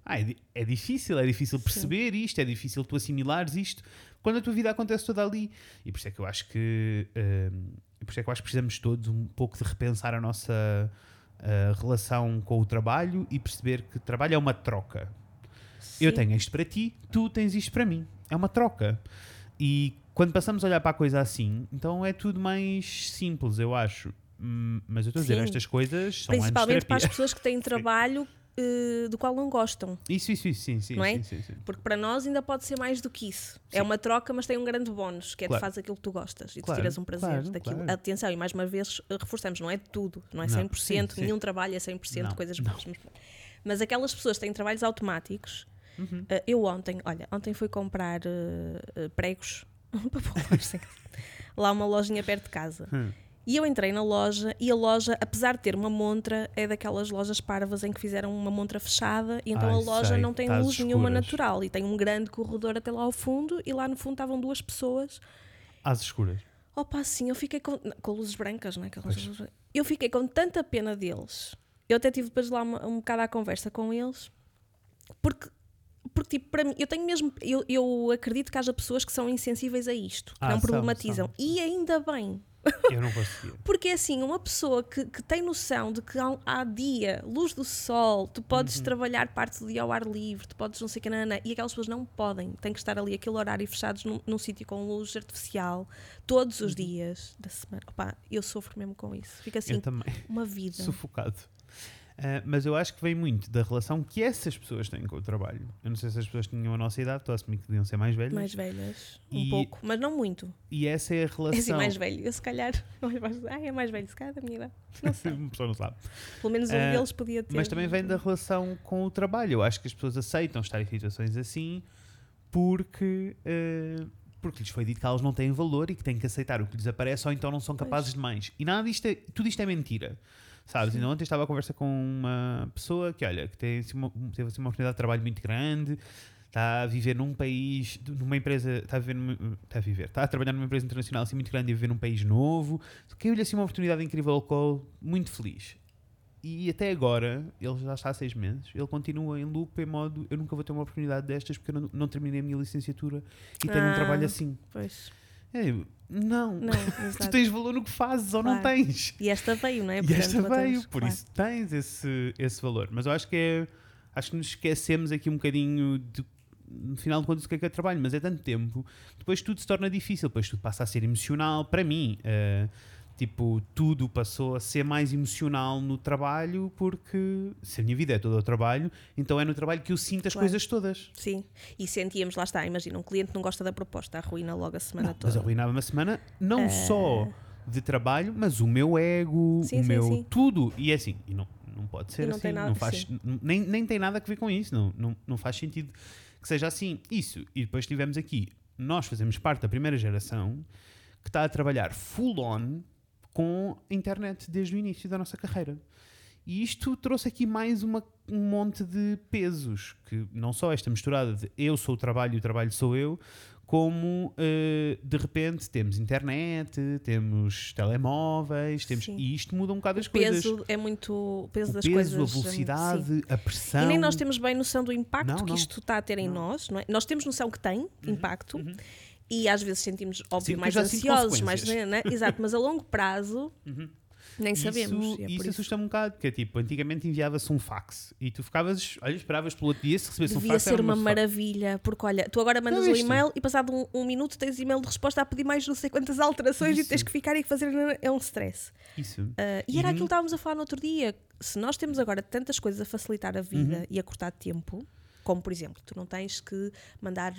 Ah, é, é difícil, é difícil perceber isto, é difícil tu assimilares isto quando a tua vida acontece toda ali. E por isso é que eu acho que hum, por isso é que eu acho que precisamos todos um pouco de repensar a nossa ah, relação com o trabalho e perceber que trabalho é uma troca. Eu Sim. tenho isto para ti, tu tens isto para mim. É uma troca. E quando passamos a olhar para a coisa assim, então é tudo mais simples, eu acho. Hum, Mas eu estou a dizer, estas coisas são Principalmente para as pessoas que têm trabalho eh, do qual não gostam. Isso, isso, isso, sim, sim, Não é? sim, sim, sim. Porque para nós ainda pode ser mais do que isso. É uma troca, mas tem um grande bónus, que é Claro. tu fazes aquilo que tu gostas e tu Claro, tiras um prazer claro, daquilo. claro. Atenção, e mais uma vez eh, reforçamos, não é tudo, não é Não, 100%, sim, nenhum trabalho é 100% Não, coisas boas. Mas, aquelas pessoas que têm trabalhos automáticos, Uhum. eh, eu ontem, olha, ontem fui comprar eh, pregos para pôr lá uma lojinha perto de casa. Hum. E eu entrei na loja e a loja, apesar de ter uma montra, é daquelas lojas parvas em que fizeram uma montra fechada e então Ai, a loja sei, não tem tá luz nenhuma escuras. natural e tem um grande corredor até lá ao fundo e lá no fundo estavam duas pessoas. Às escuras. Opa, assim, eu fiquei com, com luzes brancas, não é? Luzes- Eu fiquei com tanta pena deles. Eu até tive depois lá uma, um bocado à conversa com eles porque. Porque, tipo, para mim, eu tenho mesmo. Eu, eu acredito que haja pessoas que são insensíveis a isto, que Ah, não são, problematizam. são. E ainda bem, Eu não conseguia. porque é assim, uma pessoa que, que tem noção de que há, há dia, luz do sol, tu podes Uhum. trabalhar parte do dia ao ar livre, tu podes não sei o que, nanana, e aquelas pessoas não podem, têm que estar ali aquele horário fechados num, num sítio com luz artificial todos os dias da semana. Opa, eu sofro mesmo com isso. Fica assim, uma vida. Sufocado. Ah, mas eu acho que vem muito da relação que essas pessoas têm com o trabalho. Eu não sei se as pessoas tinham a nossa idade, estou a assumir que deviam ser mais velhas. Mais velhas, um E- pouco, mas não muito. E essa é a É relação. assim, mais velho. Eu se calhar, ai, é mais velho, se calhar da minha idade. Não sei. Uma pessoa não sabe. Pelo menos um Ah, deles podia ter. Mas também vem da relação com o trabalho. Eu acho que as pessoas aceitam estar em situações assim porque, eh, porque lhes foi dito que elas não têm valor e que têm que aceitar o que lhes aparece ou então não são capazes de mais. E nada disto é, tudo isto é mentira. Sabes? Ainda ontem estava a conversa com uma pessoa que, olha, que tem, assim, uma, teve assim, uma oportunidade de trabalho muito grande, está a viver num país, numa empresa, está a viver, numa- está a viver, está a trabalhar numa empresa internacional assim muito grande e a viver num país novo. Caiu-lhe assim uma oportunidade incrível, ao qual muito feliz. E até agora, ele já está há seis meses, ele continua em loop em modo eu nunca vou ter uma oportunidade destas porque eu não, não terminei a minha licenciatura e tenho um Ah. trabalho assim. Pois. É, eu, não, Não, tu tens valor no que fazes ou não Claro. tens. E esta veio, não é? E Portanto, esta batemos, veio, por claro. isso tens esse, esse valor. Mas eu acho que é acho que nos esquecemos aqui um bocadinho de no final de contas o que é que é trabalho, mas é tanto tempo, depois tudo se torna difícil, depois tudo passa a ser emocional para mim. Uh, tipo, tudo passou a ser mais emocional no trabalho, porque se a minha vida é toda o trabalho, então é no trabalho que eu sinto as Claro. coisas todas. Sim, e sentíamos, lá está, imagina, um cliente não gosta da proposta, arruína logo a semana Não, toda. mas arruinava uma semana não só de trabalho, mas o meu ego. Sim, o sim, meu sim. tudo. E é assim, e não, não pode ser não assim. não faz, nem, nem tem nada a ver com isso. Não, não, não faz sentido que seja assim. Isso. E depois tivemos aqui, nós fazemos parte da primeira geração que está a trabalhar full on com a internet desde o início da nossa carreira. E isto trouxe aqui mais uma- um monte de pesos, que não só esta misturada de eu sou o trabalho e o trabalho sou eu, como eh, de repente temos internet, temos telemóveis, temos, Sim. e isto muda um bocado as O coisas. peso é muito. O peso o das peso, coisas. a hum, velocidade, sim. a pressão. E nem nós temos bem noção do impacto Não, que não. isto está a ter em Não. nós, não é? Nós temos noção que tem impacto uhum. E às vezes sentimos, óbvio, porque mais ansiosos, mais. consequências. Né? Exato, mas a longo prazo nem Isso- sabemos. e é Isso, por isso. assusta-me um bocado, porque é tipo, antigamente enviava-se um fax e tu ficavas, olha, esperavas pelo outro dia se recebesse um Devia fax. ser era uma maravilha, porque olha, tu agora mandas Não, um e-mail e passado um, um minuto tens e-mail de resposta a pedir mais não sei quantas alterações e Isso. tens que ficar e fazer. É um stress. Isso. Ah, e era Uhum. aquilo que estávamos a falar no outro dia. Se nós temos agora tantas coisas a facilitar a vida Uhum. e a cortar tempo, como por exemplo, tu não tens que mandar.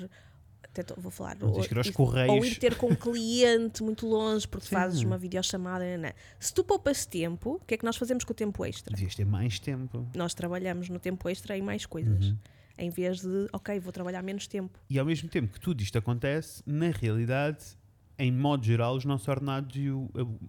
Até tô- vou falar. Não que ir correios. ou ir ter com um cliente muito longe porque Sim. fazes uma videochamada. né, né. Se tu poupas tempo, o que é que nós fazemos com o tempo extra? Devias ter mais tempo. Nós trabalhamos no tempo extra em mais coisas. Uhum. Em vez de, ok, vou trabalhar menos tempo. E ao mesmo tempo que tudo isto acontece, na realidade, em modo geral, os nossos ordenados e o,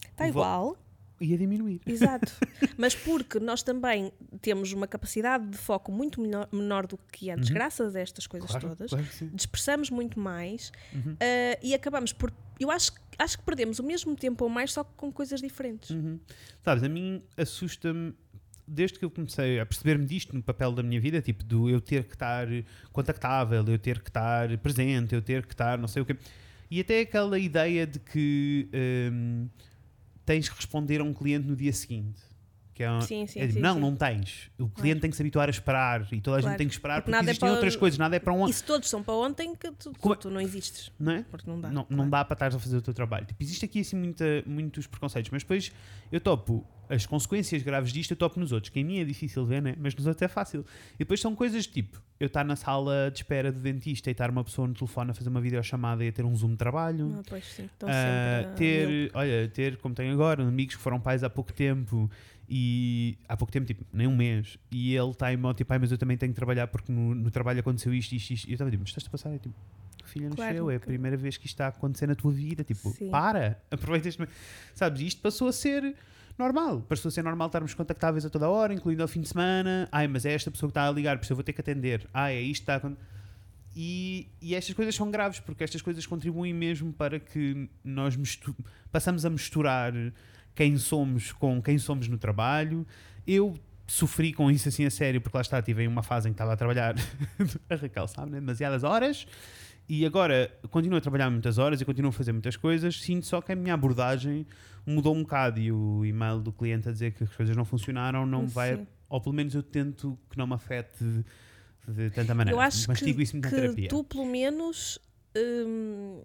Está igual, ia diminuir. Exato. Mas porque nós também temos uma capacidade de foco muito menor, menor do que antes, graças a estas coisas Claro, todas, claro dispersamos muito mais Uhum. eh, e acabamos por. Eu acho, acho que perdemos o mesmo tempo ou mais, só com coisas diferentes. Uhum. Sabes, a mim assusta-me, desde que eu comecei a perceber-me disto no papel da minha vida, tipo, do eu ter que estar contactável, eu ter que estar presente, eu ter que estar não sei o quê. E até aquela ideia de que hum, tens que responder a um cliente no dia seguinte. Que é, um- Sim, sim, é sim, não, não tens. O cliente tem que se habituar a esperar e toda a gente Claro. tem que esperar Porque porque, é existem para- outras coisas, nada é para um. E se todos são para ontem, que tu, Como é- tu não existes. Não é? Porque não dá. não, não claro. dá para estar a fazer o teu trabalho. Tipo, existe aqui assim muita, muitos preconceitos, mas depois eu topo as consequências graves disto, eu topo nos outros, que em mim é difícil ver, né? mas nos outros é fácil. E depois são coisas tipo, eu estar na sala de espera do dentista e estar uma pessoa no telefone a fazer uma videochamada e a ter um zoom de trabalho. Ah, pois sim. Estão a- ter, olha, ter, como tenho agora, amigos que foram pais há pouco tempo e há pouco tempo, tipo, nem um mês, e ele está em modo tipo, ai, mas eu também tenho que trabalhar porque no, no trabalho aconteceu isto, isto, isto. E eu estava tipo, mas estás a passar? É tipo, filha nasceu, Claro é a primeira vez que isto está a acontecer na tua vida, tipo, Sim. para, aproveita este momento. Sabes, isto passou a ser normal, passou a ser normal estarmos contactáveis a toda a hora, incluindo ao fim de semana, ai, mas é esta pessoa que está a ligar, por isso eu vou ter que atender, ai, é isto que está a. E, e estas coisas são graves porque estas coisas contribuem mesmo para que nós passamos a misturar quem somos com quem somos no trabalho. Eu sofri com isso assim a sério porque lá está, tive em uma fase em que estava a trabalhar a Raquel, sabe, né? demasiadas horas e agora continuo a trabalhar muitas horas e continuo a fazer muitas coisas. Sinto só que a minha abordagem mudou um bocado e o e-mail do cliente a dizer que as coisas não funcionaram não vai, ou pelo menos eu tento que não me afete de, tanta maneira. Eu acho Mastigo que, isso muito na que terapia. tu, pelo menos, hum,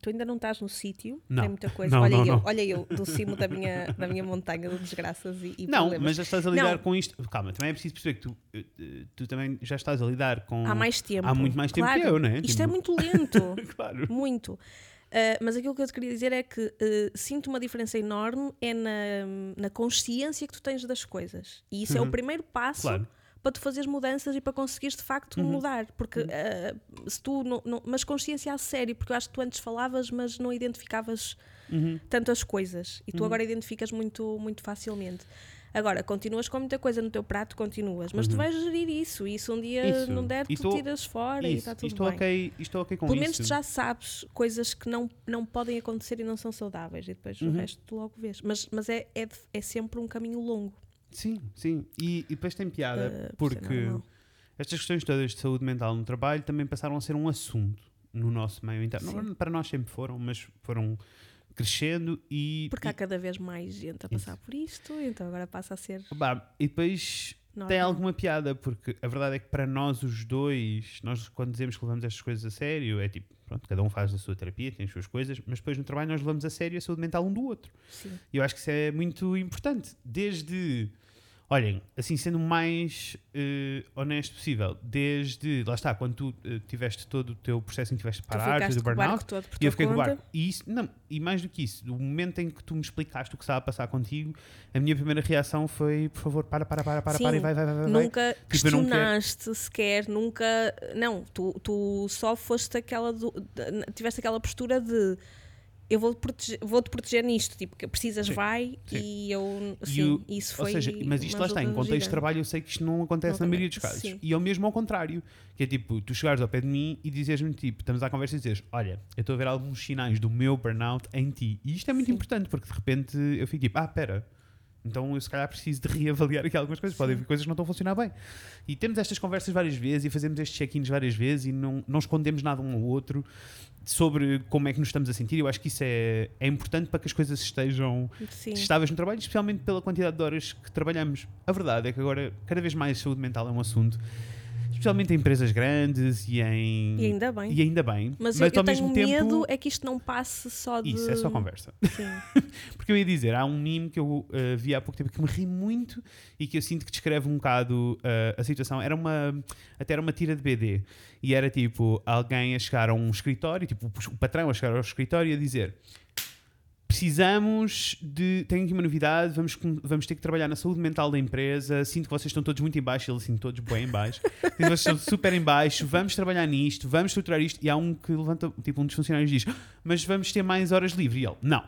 tu ainda não estás no sítio. Não. Tem muita coisa. Não, olha, não, eu, não. olha eu, do cimo da minha, da minha montanha de desgraças e, e Não, problemas. mas já estás a lidar Não. com isto. Calma, também é preciso perceber que tu, eh, tu também já estás a lidar com. Há mais tempo. Há muito mais tempo Claro, que eu, né? Isto Tipo- é muito lento. Claro. muito. Uh, mas aquilo que eu te queria dizer é que uh, sinto uma diferença enorme é na, na consciência que tu tens das coisas. E isso é o Uhum. primeiro passo Claro. Uhum. para tu fazeres mudanças e para conseguires de facto mudar. Porque uh, se tu não, não- Mas consciência a sério, porque eu acho que tu antes falavas, mas não identificavas Uhum. tantas coisas. E tu agora identificas muito, muito facilmente. Agora, continuas com muita coisa no teu prato, continuas, mas tu vais gerir isso e se um dia Uhum. Isso. não der, E tu tiras fora e Isso, está tudo estou bem. ok, estou ok com Pelo isso. menos tu já sabes coisas que não, não podem acontecer e não são saudáveis, e depois Uhum. o resto tu logo vês. Mas, mas é, é, é sempre um caminho longo. Sim, sim. E, e depois tem piada, Uh, porque estas questões todas de saúde mental no trabalho também passaram a ser um assunto no nosso meio interno. Não, Para nós sempre foram, mas foram crescendo e. Porque e, há cada vez mais gente a passar por isto, então agora passa a ser. Bah, e depois Normal. tem alguma piada, porque a verdade é que para nós os dois, nós quando dizemos que levamos estas coisas a sério, é tipo, pronto, cada um faz a sua terapia, tem as suas coisas, mas depois no trabalho nós levamos a sério a saúde mental um do outro. E eu acho que isso é muito importante. Desde, olhem, assim sendo o mais eh, honesto possível, desde, lá está, quando tu eh, tiveste todo o teu processo em que tiveste de parar, com o burnout, barco todo por e eu fiquei com o conta. barco. E, isso, não, e mais do que isso, do momento em que tu me explicaste o que estava a passar contigo, a minha primeira reação foi, por favor, para, para, para, para, Sim, para e vai, vai, vai. Nunca Tipo, questionaste sequer, nunca. Não, tu, tu só foste aquela. Do, tiveste aquela postura de eu vou-te proteger, vou -te proteger nisto, tipo, que precisas, Sim, vai sim. e eu. E Sim, o- isso Ou foi. seja, mas isto lá está, em contexto de trabalho eu sei que isto não acontece Não na maioria dos casos. sim. E é o mesmo ao contrário, que é tipo, tu chegares ao pé de mim e dizes-me tipo, estamos à conversa e dizes, olha, eu estou a ver alguns sinais do meu burnout em ti. E isto é muito importante, porque de repente eu fico tipo, ah, pera, então eu se calhar preciso de reavaliar aqui algumas coisas, podem haver coisas que não estão a funcionar bem. E temos estas conversas várias vezes e fazemos estes check-ins várias vezes e não, não escondemos nada um ao outro sobre como é que nos estamos a sentir. Eu acho que isso é, é importante para que as coisas estejam Sim. estáveis no trabalho, especialmente pela quantidade de horas que trabalhamos. A verdade é que agora, cada vez mais, saúde mental é um assunto, especialmente em empresas grandes e em. E ainda bem. e ainda bem. Mas, eu, eu ao tenho mesmo medo tempo. é que isto não passe só de. Isso é só conversa. Sim. Porque eu ia dizer, há um meme que eu eh, vi há pouco tempo que me ri muito e que eu sinto que descreve um bocado eh, a situação. Era uma, até era uma tira de BD e era tipo alguém a chegar a um escritório, tipo o patrão a chegar ao escritório e a dizer precisamos de. Tenho aqui uma novidade, vamos, vamos ter que trabalhar na saúde mental da empresa. Sinto que vocês estão todos muito em baixo, ele assim, todos bem em baixo. Sinto que vocês estão super em baixo, vamos trabalhar nisto, vamos estruturar isto. E há um que levanta, tipo, um dos funcionários diz: Mas vamos ter mais horas livre. E ele: Não.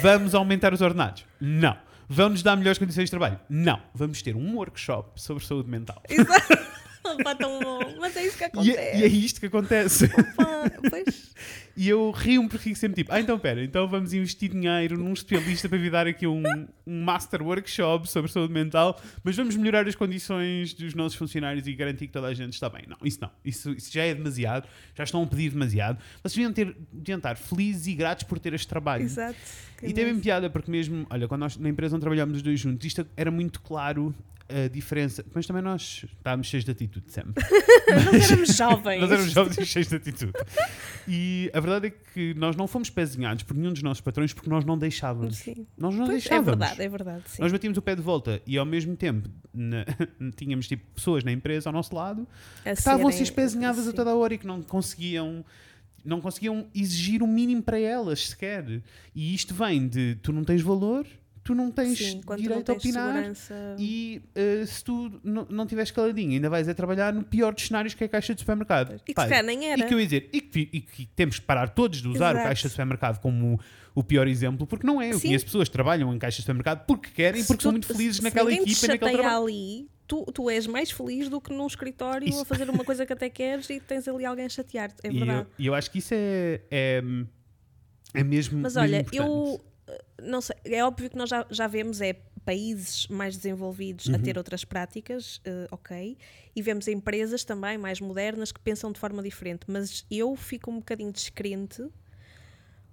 Vamos aumentar os ordenados? Não. Vão-nos dar melhores condições de trabalho? Não. Vamos ter um workshop sobre saúde mental. Exato. Opa, tão bom. Mas é isso que E acontece. é, e é isto que acontece. Opa, pois. E eu rio-me porque fico sempre tipo, ah, então pera, então vamos investir dinheiro num especialista para vir dar aqui um, um master workshop sobre saúde mental, mas vamos melhorar as condições dos nossos funcionários e garantir que toda a gente está bem. Não, isso não. Isso, isso já é demasiado, já estão a pedir demasiado. Vocês deviam, ter, deviam estar felizes e gratos por ter este trabalho. Exato. E tem mesmo piada, porque mesmo, olha, quando nós na empresa onde trabalhámos os dois juntos, isto era muito claro a diferença. Mas também nós estávamos cheios de atitude sempre. Nós éramos jovens. Nós éramos jovens e cheios de atitude. E a verdade é que nós não fomos pezinhados por nenhum dos nossos patrões porque nós não deixávamos. Sim. Nós não Pois, é deixávamos. verdade, é verdade. Sim. Nós batíamos o pé de volta e ao mesmo tempo na- tínhamos tipo, pessoas na empresa ao nosso lado A que estavam a ser serem- espezinhadas a toda a hora e que não conseguiam não conseguiam exigir o mínimo para elas sequer. E isto vem de tu não tens valor, tu não tens Sim, direito não a tens opinar. segurança. E eh, se tu não, não tiveres caladinho, ainda vais a trabalhar no pior dos cenários que é a caixa de supermercado. E que Pá, se nem era. e que eu ia dizer, e que, e que temos que parar todos de usar o Exato. caixa de supermercado como o pior exemplo, porque não é. Eu Sim. conheço pessoas que trabalham em caixas de supermercado porque querem, Se porque tu- são muito felizes se naquela te equipa e naquele trabalho. ali, tu, tu és mais feliz do que num escritório Isso. a fazer uma coisa que até queres e tens ali alguém a chatear-te. É eu, verdade. e eu acho que isso é, é, é mesmo. Mas mesmo olha, importante. eu não sei, é óbvio que nós já, já vemos é países mais desenvolvidos a Uhum. ter outras práticas, eh, ok, e vemos empresas também mais modernas que pensam de forma diferente, mas eu fico um bocadinho descrente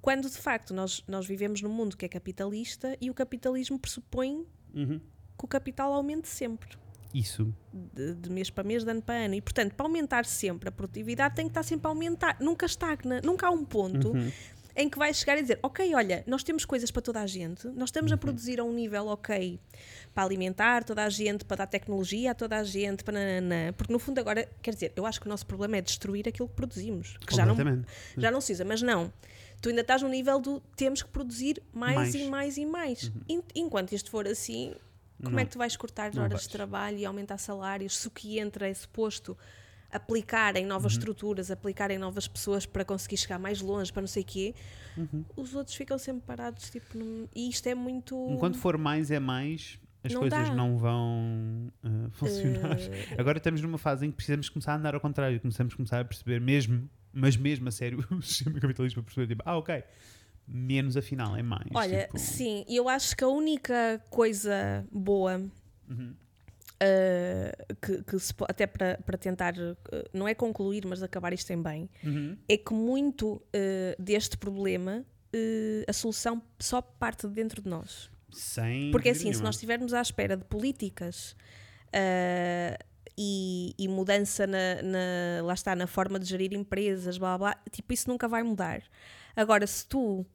quando de facto nós, nós vivemos num mundo que é capitalista e o capitalismo pressupõe Uhum. que o capital aumente sempre. Isso. de, de mês para mês, de ano para ano. E, portanto, para aumentar sempre a produtividade, tem que estar sempre a aumentar. Nunca estagna. Nunca há um ponto Uhum. Em que vai chegar e dizer: Ok, olha, nós temos coisas para toda a gente, nós estamos a Uhum. produzir a um nível ok para alimentar toda a gente, para dar tecnologia a toda a gente, para nananã. Porque, no fundo, agora, quer dizer, eu acho que o nosso problema é destruir aquilo que produzimos. Que já não, já não se usa, mas não. Tu ainda estás no nível do temos que produzir mais, Mais. Uhum. e mais e mais. En- Enquanto isto for assim, como Não. é que tu vais cortar Não horas vais. de trabalho e aumentar salários? Se o que entra é suposto aplicar em novas Uhum. estruturas, aplicar em novas pessoas para conseguir chegar mais longe, para não sei o quê, Uhum. os outros ficam sempre parados. Tipo, num- E isto é muito. Enquanto for mais é mais, as Não coisas dá. não vão uh, funcionar. Eh, Agora estamos numa fase em que precisamos começar a andar ao contrário. Começamos a começar a perceber mesmo, mas mesmo a sério, o sistema capitalista perceber, tipo, ah, ok, menos afinal é mais. Olha, tipo, sim, eu acho que a única coisa boa Uhum. Uh, que, que se até para, para tentar, uh, não é concluir, mas acabar isto em bem, Uhum. é que muito uh, deste problema, uh, a solução só parte de dentro de nós. Sem Porque assim, se nenhuma. nós estivermos à espera de políticas e, e, mudança na, na, lá está, na forma de gerir empresas, blá blá, tipo, isso nunca vai mudar. Agora, se tu.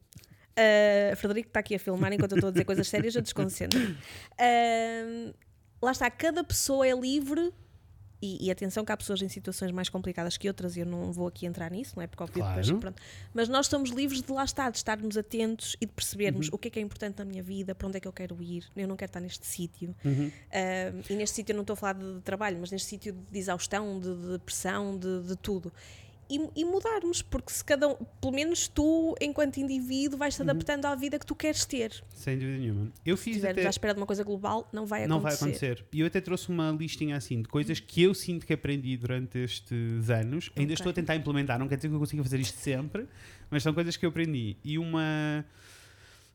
Uh, Frederico está aqui a filmar enquanto eu estou a dizer coisas sérias, eu desconcentro. Uh, lá está, cada pessoa é livre e, e, atenção que há pessoas em situações mais complicadas que outras e eu não vou aqui entrar nisso, não é? Porque óbvio claro. depois, pronto. Mas nós somos livres de lá estar, de estarmos atentos e de percebermos uhum. o que é que é importante na minha vida, para onde é que eu quero ir. Eu não quero estar neste sítio. Uhum. Uh, e neste sítio eu não estou a falar de, de trabalho, mas neste sítio de exaustão, de, de pressão, de, de tudo e, e, mudarmos, porque se cada um, pelo menos tu, enquanto indivíduo, vais-te uhum. adaptando à vida que tu queres ter. Sem dúvida nenhuma. Eu fiz se até... à espera de uma coisa global, não vai não acontecer. Não vai acontecer. E eu até trouxe uma listinha assim de coisas que eu sinto que aprendi durante estes anos. Ainda okay. estou a tentar implementar, não quer dizer que eu consiga fazer isto sempre, mas são coisas que eu aprendi. E uma.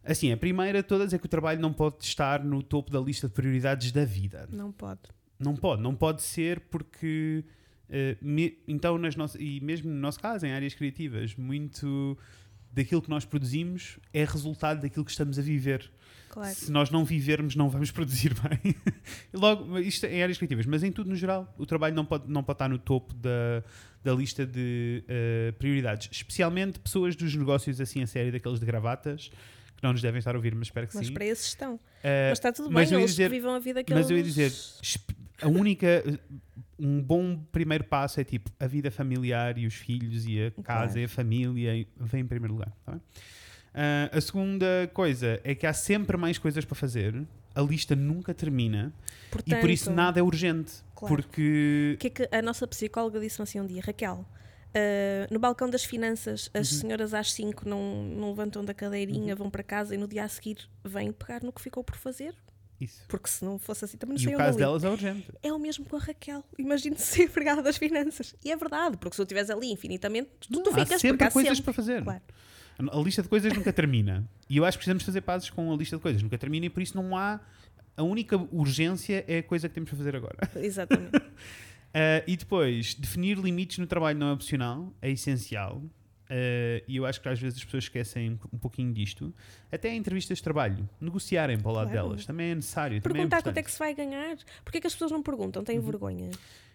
Assim, a primeira de todas é que o trabalho não pode estar no topo da lista de prioridades da vida. Não pode. Não pode, não pode ser porque eh, me, então, nas nossas, e mesmo no nosso caso, em áreas criativas, muito daquilo que nós produzimos é resultado daquilo que estamos a viver. Claro. Se nós não vivermos, não vamos produzir bem. Logo, isto é em áreas criativas, mas em tudo no geral, o trabalho não pode, não pode estar no topo da, da lista de uh, prioridades. Especialmente pessoas dos negócios assim a sério, daqueles de gravatas, que não nos devem estar a ouvir, mas espero que mas sim. Mas para esses estão. Uh, mas está tudo bem, eles dizer, que vivam a vida que Mas eles... eu ia dizer, a única um bom primeiro passo é tipo a vida familiar e os filhos e a casa claro. e a família vem em primeiro lugar. Tá uh, a segunda coisa é que há sempre mais coisas para fazer. A lista nunca termina Portanto, e por isso nada é urgente. Claro. Porque. O que é que a nossa psicóloga disse assim um dia, Raquel? Uh, no balcão das finanças, as uhum. senhoras às 5 não, não levantam da cadeirinha, uhum. vão para casa e no dia a seguir vêm pegar no que ficou por fazer isso. Porque se não fosse assim também não sei E o caso delas é urgente. É o mesmo com a Raquel. Imagino ser empregada das finanças. E é verdade, porque se tu estiveres ali infinitamente, tu, não, tu ficas há sempre há coisas sempre. para fazer. Claro. A lista de coisas nunca termina. E eu acho que precisamos fazer pazes com a lista de coisas. Nunca termina e por isso não há. A única urgência é a coisa que temos para fazer agora. Exatamente. uh, e depois, definir limites no trabalho não é opcional, é essencial. Uh, e eu acho que às vezes as pessoas esquecem um pouquinho disto. Até em entrevistas de trabalho, negociarem para o lado claro. delas, também é necessário. Perguntar é quanto é que se vai ganhar. Porquê é que as pessoas não perguntam? Têm uhum. vergonha?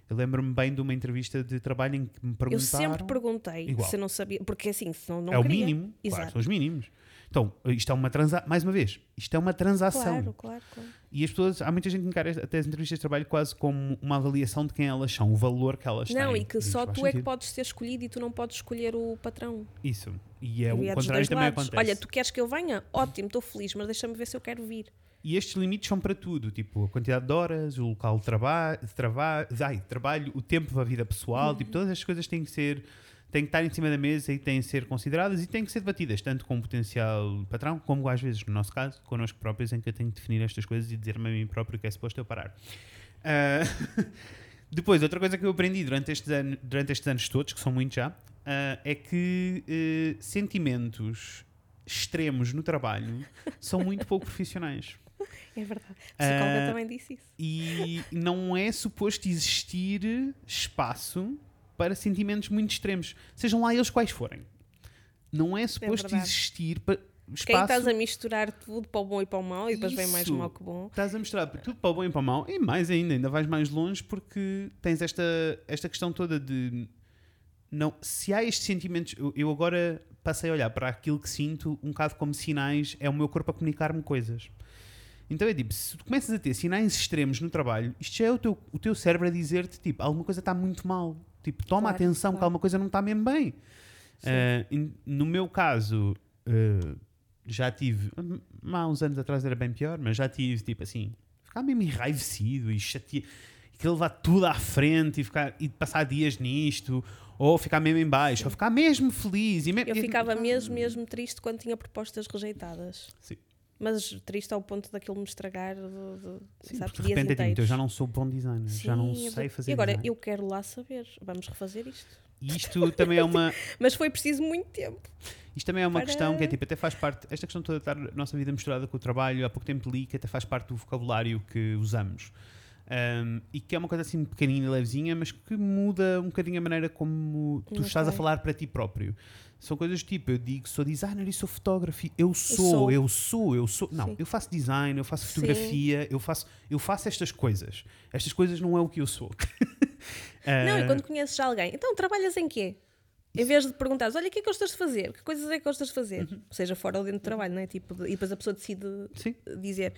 Eu lembro-me bem de uma entrevista de trabalho em que me perguntaram. Eu sempre perguntei igual. se não sabia, porque assim, se não, não É queria. o mínimo, Exato. claro, são os mínimos. Então, isto é uma transação, mais uma vez, isto é uma transação. Claro, claro, claro. E as pessoas, há muita gente que encara até as entrevistas de trabalho quase como uma avaliação de quem elas são, o valor que elas não, têm. Não, e que só tu é que podes ser escolhido e tu não podes escolher o patrão. Isso. E é e o contrário também lados. acontece. Olha, tu queres que eu venha? Ótimo, estou feliz, mas deixa-me ver se eu quero vir. E estes limites são para tudo, tipo a quantidade de horas, o local de, traba de, traba ai, trabalho, o tempo para a vida pessoal, uhum. tipo, todas estas coisas têm que ser têm que estar em cima da mesa e têm que ser consideradas e têm que ser debatidas, tanto com o potencial patrão, como às vezes, no nosso caso, connosco próprios, em que eu tenho que definir estas coisas e dizer-me a mim próprio que é suposto eu parar. Uh, depois, outra coisa que eu aprendi durante estes, anos, durante estes anos todos, que são muitos já, uh, é que uh, sentimentos extremos no trabalho são muito pouco profissionais. É verdade. A psicóloga também disse isso. E não é suposto existir espaço para sentimentos muito extremos, sejam lá eles quais forem. Não é suposto é existir para espaço... Quem estás a misturar tudo para o bom e para o mau e depois Isso. vem mais mal que bom. Estás a misturar tudo para o bom e para o mau e mais ainda, ainda vais mais longe porque tens esta, esta questão toda de não, se há estes sentimentos, eu, agora passei a olhar para aquilo que sinto um bocado como sinais, é o meu corpo a comunicar-me coisas. Então é tipo, se tu começas a ter sinais extremos no trabalho, isto já é o teu, o teu cérebro a dizer-te tipo, alguma coisa está muito mal. Tipo, toma claro, atenção claro. que alguma coisa não está mesmo bem. Uh, no meu caso, uh, já tive, há uns anos atrás era bem pior, mas já tive tipo assim, ficar mesmo enraivecido e chateado, e querer levar tudo à frente e, ficar, e passar dias nisto, ou ficar mesmo em baixo, Sim. ou ficar mesmo feliz. E me, Eu ficava mesmo, mesmo triste quando tinha propostas rejeitadas. Sim. Mas triste ao ponto daquilo me estragar. De, de, Sim, sabe, de repente é tipo, eu já não sou bom designer, Sim, já não sei fazer E agora design. eu quero lá saber, vamos refazer isto. E isto também é uma. Mas foi preciso muito tempo. Isto também é uma para... questão que é tipo, até faz parte. Esta questão toda de estar a nossa vida misturada com o trabalho, há pouco tempo li que até faz parte do vocabulário que usamos. Um, e que é uma coisa assim pequenina e levezinha, mas que muda um bocadinho a maneira como tu Ok. estás a falar para ti próprio. São coisas tipo, eu digo sou designer e sou fotógrafo, eu sou, sou. eu sou, eu sou. Não, Sim. eu faço design, eu faço Sim. fotografia, eu faço, eu faço estas coisas. Estas coisas não é o que eu sou. Não, e Ah, quando conheces alguém, então trabalhas em quê? Em vez de perguntares, olha, o que é que gostas de fazer? Que coisas é que gostas de fazer? Uhum. Seja fora ou dentro do trabalho, não é? Tipo, e depois a pessoa decide Sim. dizer.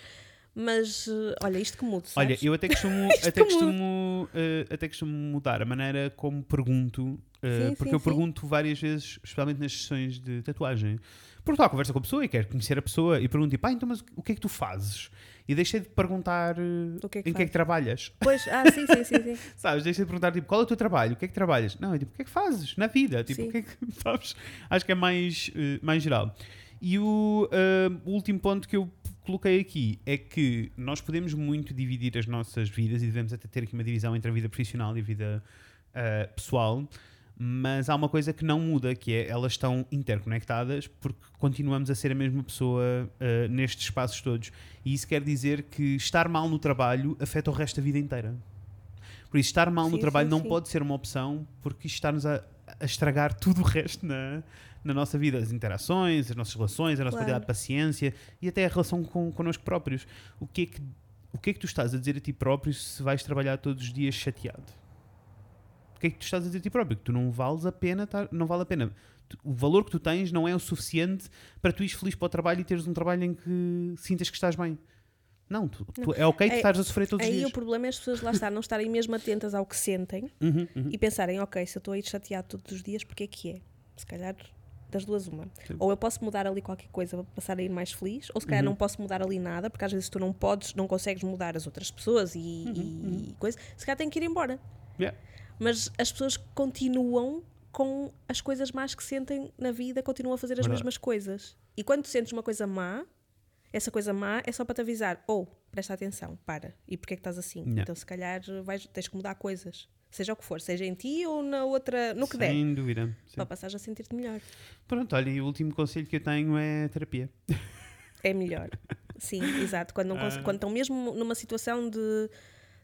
Mas, eh, olha, isto que muda, Olha, eu até costumo, até costumo, eh, até costumo mudar a maneira como pergunto, eh, Sim, porque sim, eu sim. pergunto várias vezes, especialmente nas sessões de tatuagem. Porque à conversa com a pessoa e quero conhecer a pessoa e pergunto, ah, então, mas o que é que tu fazes? E deixei de perguntar eh, que é que em que é que trabalhas. Pois, ah, sim, sim, sim, sim. Sabes? Deixei de perguntar, tipo, qual é o teu trabalho? O que é que trabalhas? Não, é tipo, o que é que fazes na vida? Tipo, Sim. o que é que, sabes? Acho que é mais, eh, mais geral. E o eh, o último ponto que eu coloquei aqui é que nós podemos muito dividir as nossas vidas e devemos até ter aqui uma divisão entre a vida profissional e a vida pessoal, mas há uma coisa que não muda, que é elas estão interconectadas porque continuamos a ser a mesma pessoa eh, nestes espaços todos. E isso quer dizer que estar mal no trabalho afeta o resto da vida inteira. Por isso, estar mal no Sim, trabalho sim, não sim. pode ser uma opção porque isto está-nos a, a estragar tudo o resto na, na nossa vida. As interações, as nossas relações, a nossa Claro. quantidade de paciência e até a relação com, connosco próprios. O que, é que, o que é que tu estás a dizer a ti próprio se vais trabalhar todos os dias chateado? O que é que tu estás a dizer a ti próprio? Que tu não vales a pena, tar- não vale a pena. O valor que tu tens não é o suficiente para tu ires feliz para o trabalho e teres um trabalho em que sintas que estás bem. Não, tu, tu- é ok que Aí- estás a sofrer todos os Aí dias. o problema é as pessoas lá estar, não estarem mesmo atentas ao que sentem Uhum, uhum. e pensarem, ok, se eu estou aí chateado todos os dias, porque é que é? Se calhar das duas uma. Sim. Ou eu posso mudar ali qualquer coisa para passar a ir mais feliz, ou se calhar Uhum. não posso mudar ali nada, porque às vezes tu não podes, não consegues mudar as outras pessoas e, Uhum, e- e coisa, se calhar tem que ir embora. Yeah. Mas as pessoas continuam com as coisas más que sentem na vida, continuam a fazer as Verdade. mesmas coisas. E quando tu sentes uma coisa má, essa coisa má é só para te avisar, ou presta atenção, para. E porquê é que estás assim? Yeah. Então se calhar vais, tens que mudar coisas. Seja o que for, seja em ti ou na outra, no que der. Sem dúvida. Sim. Para passares a sentir-te melhor. Pronto, olha, e o último conselho que eu tenho é terapia. É melhor. Sim, exato. Quando, não Ah. quando estão mesmo numa situação de,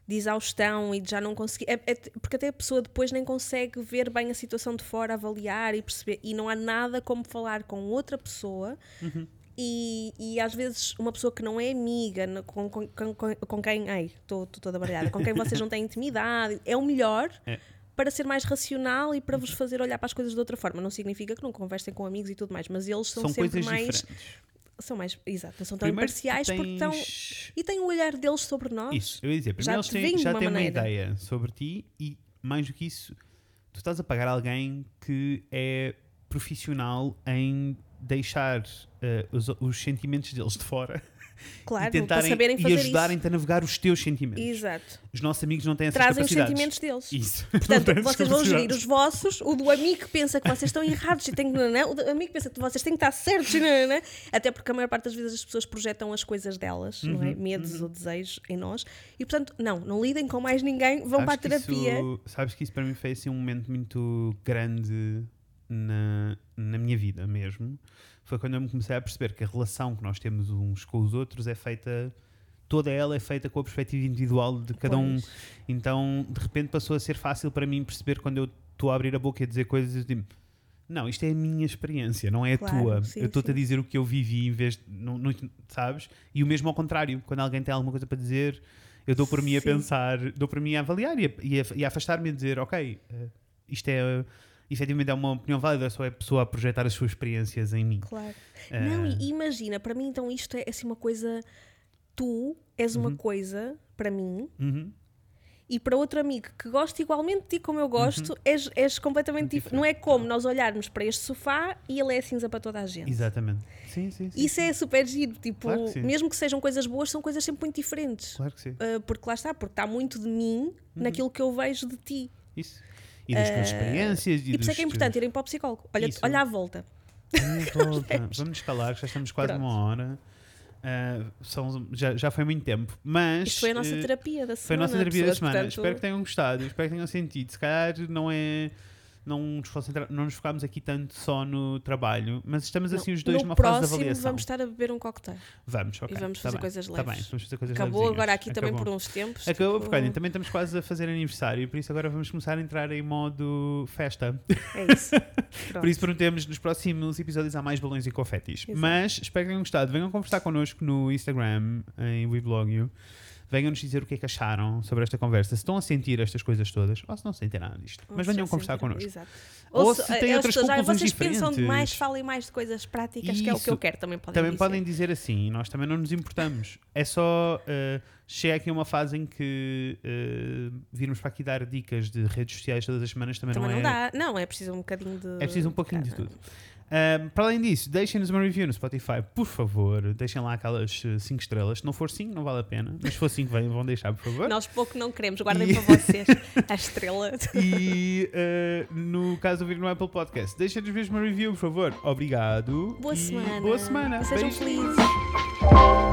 de exaustão e de já não conseguir. é- é- porque até a pessoa depois nem consegue ver bem a situação de fora, avaliar e perceber. E não há nada como falar com outra pessoa. Uhum. E, e às vezes uma pessoa que não é amiga, com, com, com, com- quem. Ai, estou toda baralhada. Com quem vocês não têm intimidade, é o melhor. É. Para ser mais racional e para vos fazer olhar para as coisas de outra forma. Não significa que não conversem com amigos e tudo mais, mas eles são, São sempre mais diferentes. São mais, exato, não são tão Primeiro, imparciais porque estão tens- e têm o olhar deles sobre nós. Isso, eu ia dizer, primeiro Já eles te têm, já têm uma ideia sobre ti e, mais do que isso, tu estás a pagar alguém que é profissional em deixar eh, os, os sentimentos deles de fora Claro, e tentarem para saberem e fazer ajudarem-te a navegar os teus sentimentos. Exato. Os nossos amigos não têm essas Trazem os sentimentos deles. Isso. Portanto, Não vocês vão gerir os vossos, o do amigo pensa que vocês estão errados e tem que, não, o do amigo pensa que vocês têm que estar certos, não, não, não. até porque a maior parte das vezes as pessoas projetam as coisas delas, não Uhum, é? Medos ou desejos em nós. E portanto, não, não lidem com mais ninguém, vão Sabes para a terapia. Isso, sabes que isso para mim foi assim, um momento muito grande na, na minha vida mesmo. Foi quando eu me comecei a perceber que a relação que nós temos uns com os outros é feita, toda ela é feita com a perspectiva individual de cada um. Pois. Então, de repente, passou a ser fácil para mim perceber quando eu estou a abrir a boca e a dizer coisas, eu digo, não, isto é a minha experiência, não é a Claro, tua. sim, eu estou-te a dizer o que eu vivi em vez de. Não, não- sabes? E o mesmo ao contrário, quando alguém tem alguma coisa para dizer, eu dou por mim a Sim. pensar, dou por mim a avaliar e a, e a- e a afastar-me a dizer, ok, eh, isto é. Efetivamente é uma opinião válida, só é a pessoa a projetar as suas experiências em mim. Claro. Eh, Não, e imagina, para mim então isto é assim uma coisa. Tu és uma coisa, para mim, uhum. e para outro amigo que gosta igualmente de ti como eu gosto, Uhum. és, és completamente diferente. Não é como nós olharmos para este sofá e ele é cinza para toda a gente. Exatamente. Sim, sim, sim. Isso é super giro, tipo, Claro que sim. mesmo que sejam coisas boas, são coisas sempre muito diferentes. Claro que sim. Uh, porque lá está, porque está muito de mim Uhum. naquilo que eu vejo de ti. Isso. E das tuas experiências. E por isso é que é importante irem para o psicólogo. Olha, Isso. olha à volta. Vamos, volta. Vamos escalar, já estamos quase Pronto. uma hora. Ah, são, já, já foi muito tempo. Mas Isto foi a nossa eh, terapia da semana. Foi a nossa terapia da pessoas, semana. portanto, Espero que tenham gostado, espero que tenham sentido. Se calhar não é. Não nos, concentrar, não nos focarmos aqui tanto só no trabalho, mas estamos assim os dois numa próximo fase de avaliação. vamos estar a beber um cocktail. Vamos, ok. e vamos tá fazer bem, coisas tá leves. bem, vamos fazer coisas Acabou levezinhas. agora aqui também Acabou. por uns tempos. Acabou, tipo, porque olhem, também estamos quase a fazer aniversário, por isso agora vamos começar a entrar em modo festa. É isso. Por isso prometemos nos próximos episódios há mais balões e confetis. Exato. Mas espero que tenham gostado. Venham conversar connosco no Instagram, em WeBlogio. Venham-nos dizer o que é que acharam sobre esta conversa. Se estão a sentir estas coisas todas, ou se não sentem nada disto. Mas venham conversar connosco. Exato. Ou se- se têm eh, outras "Ai, conclusões Vocês pensam diferentes." demais, falem mais de coisas práticas, que é o que Isso. eu quero. Também podem Também dizer. podem dizer assim, nós também não nos importamos. É só. Uh, chega aqui uma fase em que uh, virmos para aqui dar dicas de redes sociais todas as semanas também, Também não, não é. dá. Não, é preciso um bocadinho de. É preciso um pouquinho de tudo. Um, para além disso, deixem-nos uma review no Spotify, por favor. Deixem lá aquelas 5 estrelas. Se não for 5, não vale a pena. Mas se for 5, vão deixar, por favor. Nós pouco não queremos, guardem E- para vocês a estrela. E uh, no caso de ouvir no Apple Podcast, deixem-nos mesmo uma review, por favor. Obrigado. Boa semana. Boa semana. Sejam Beijinhos. felizes.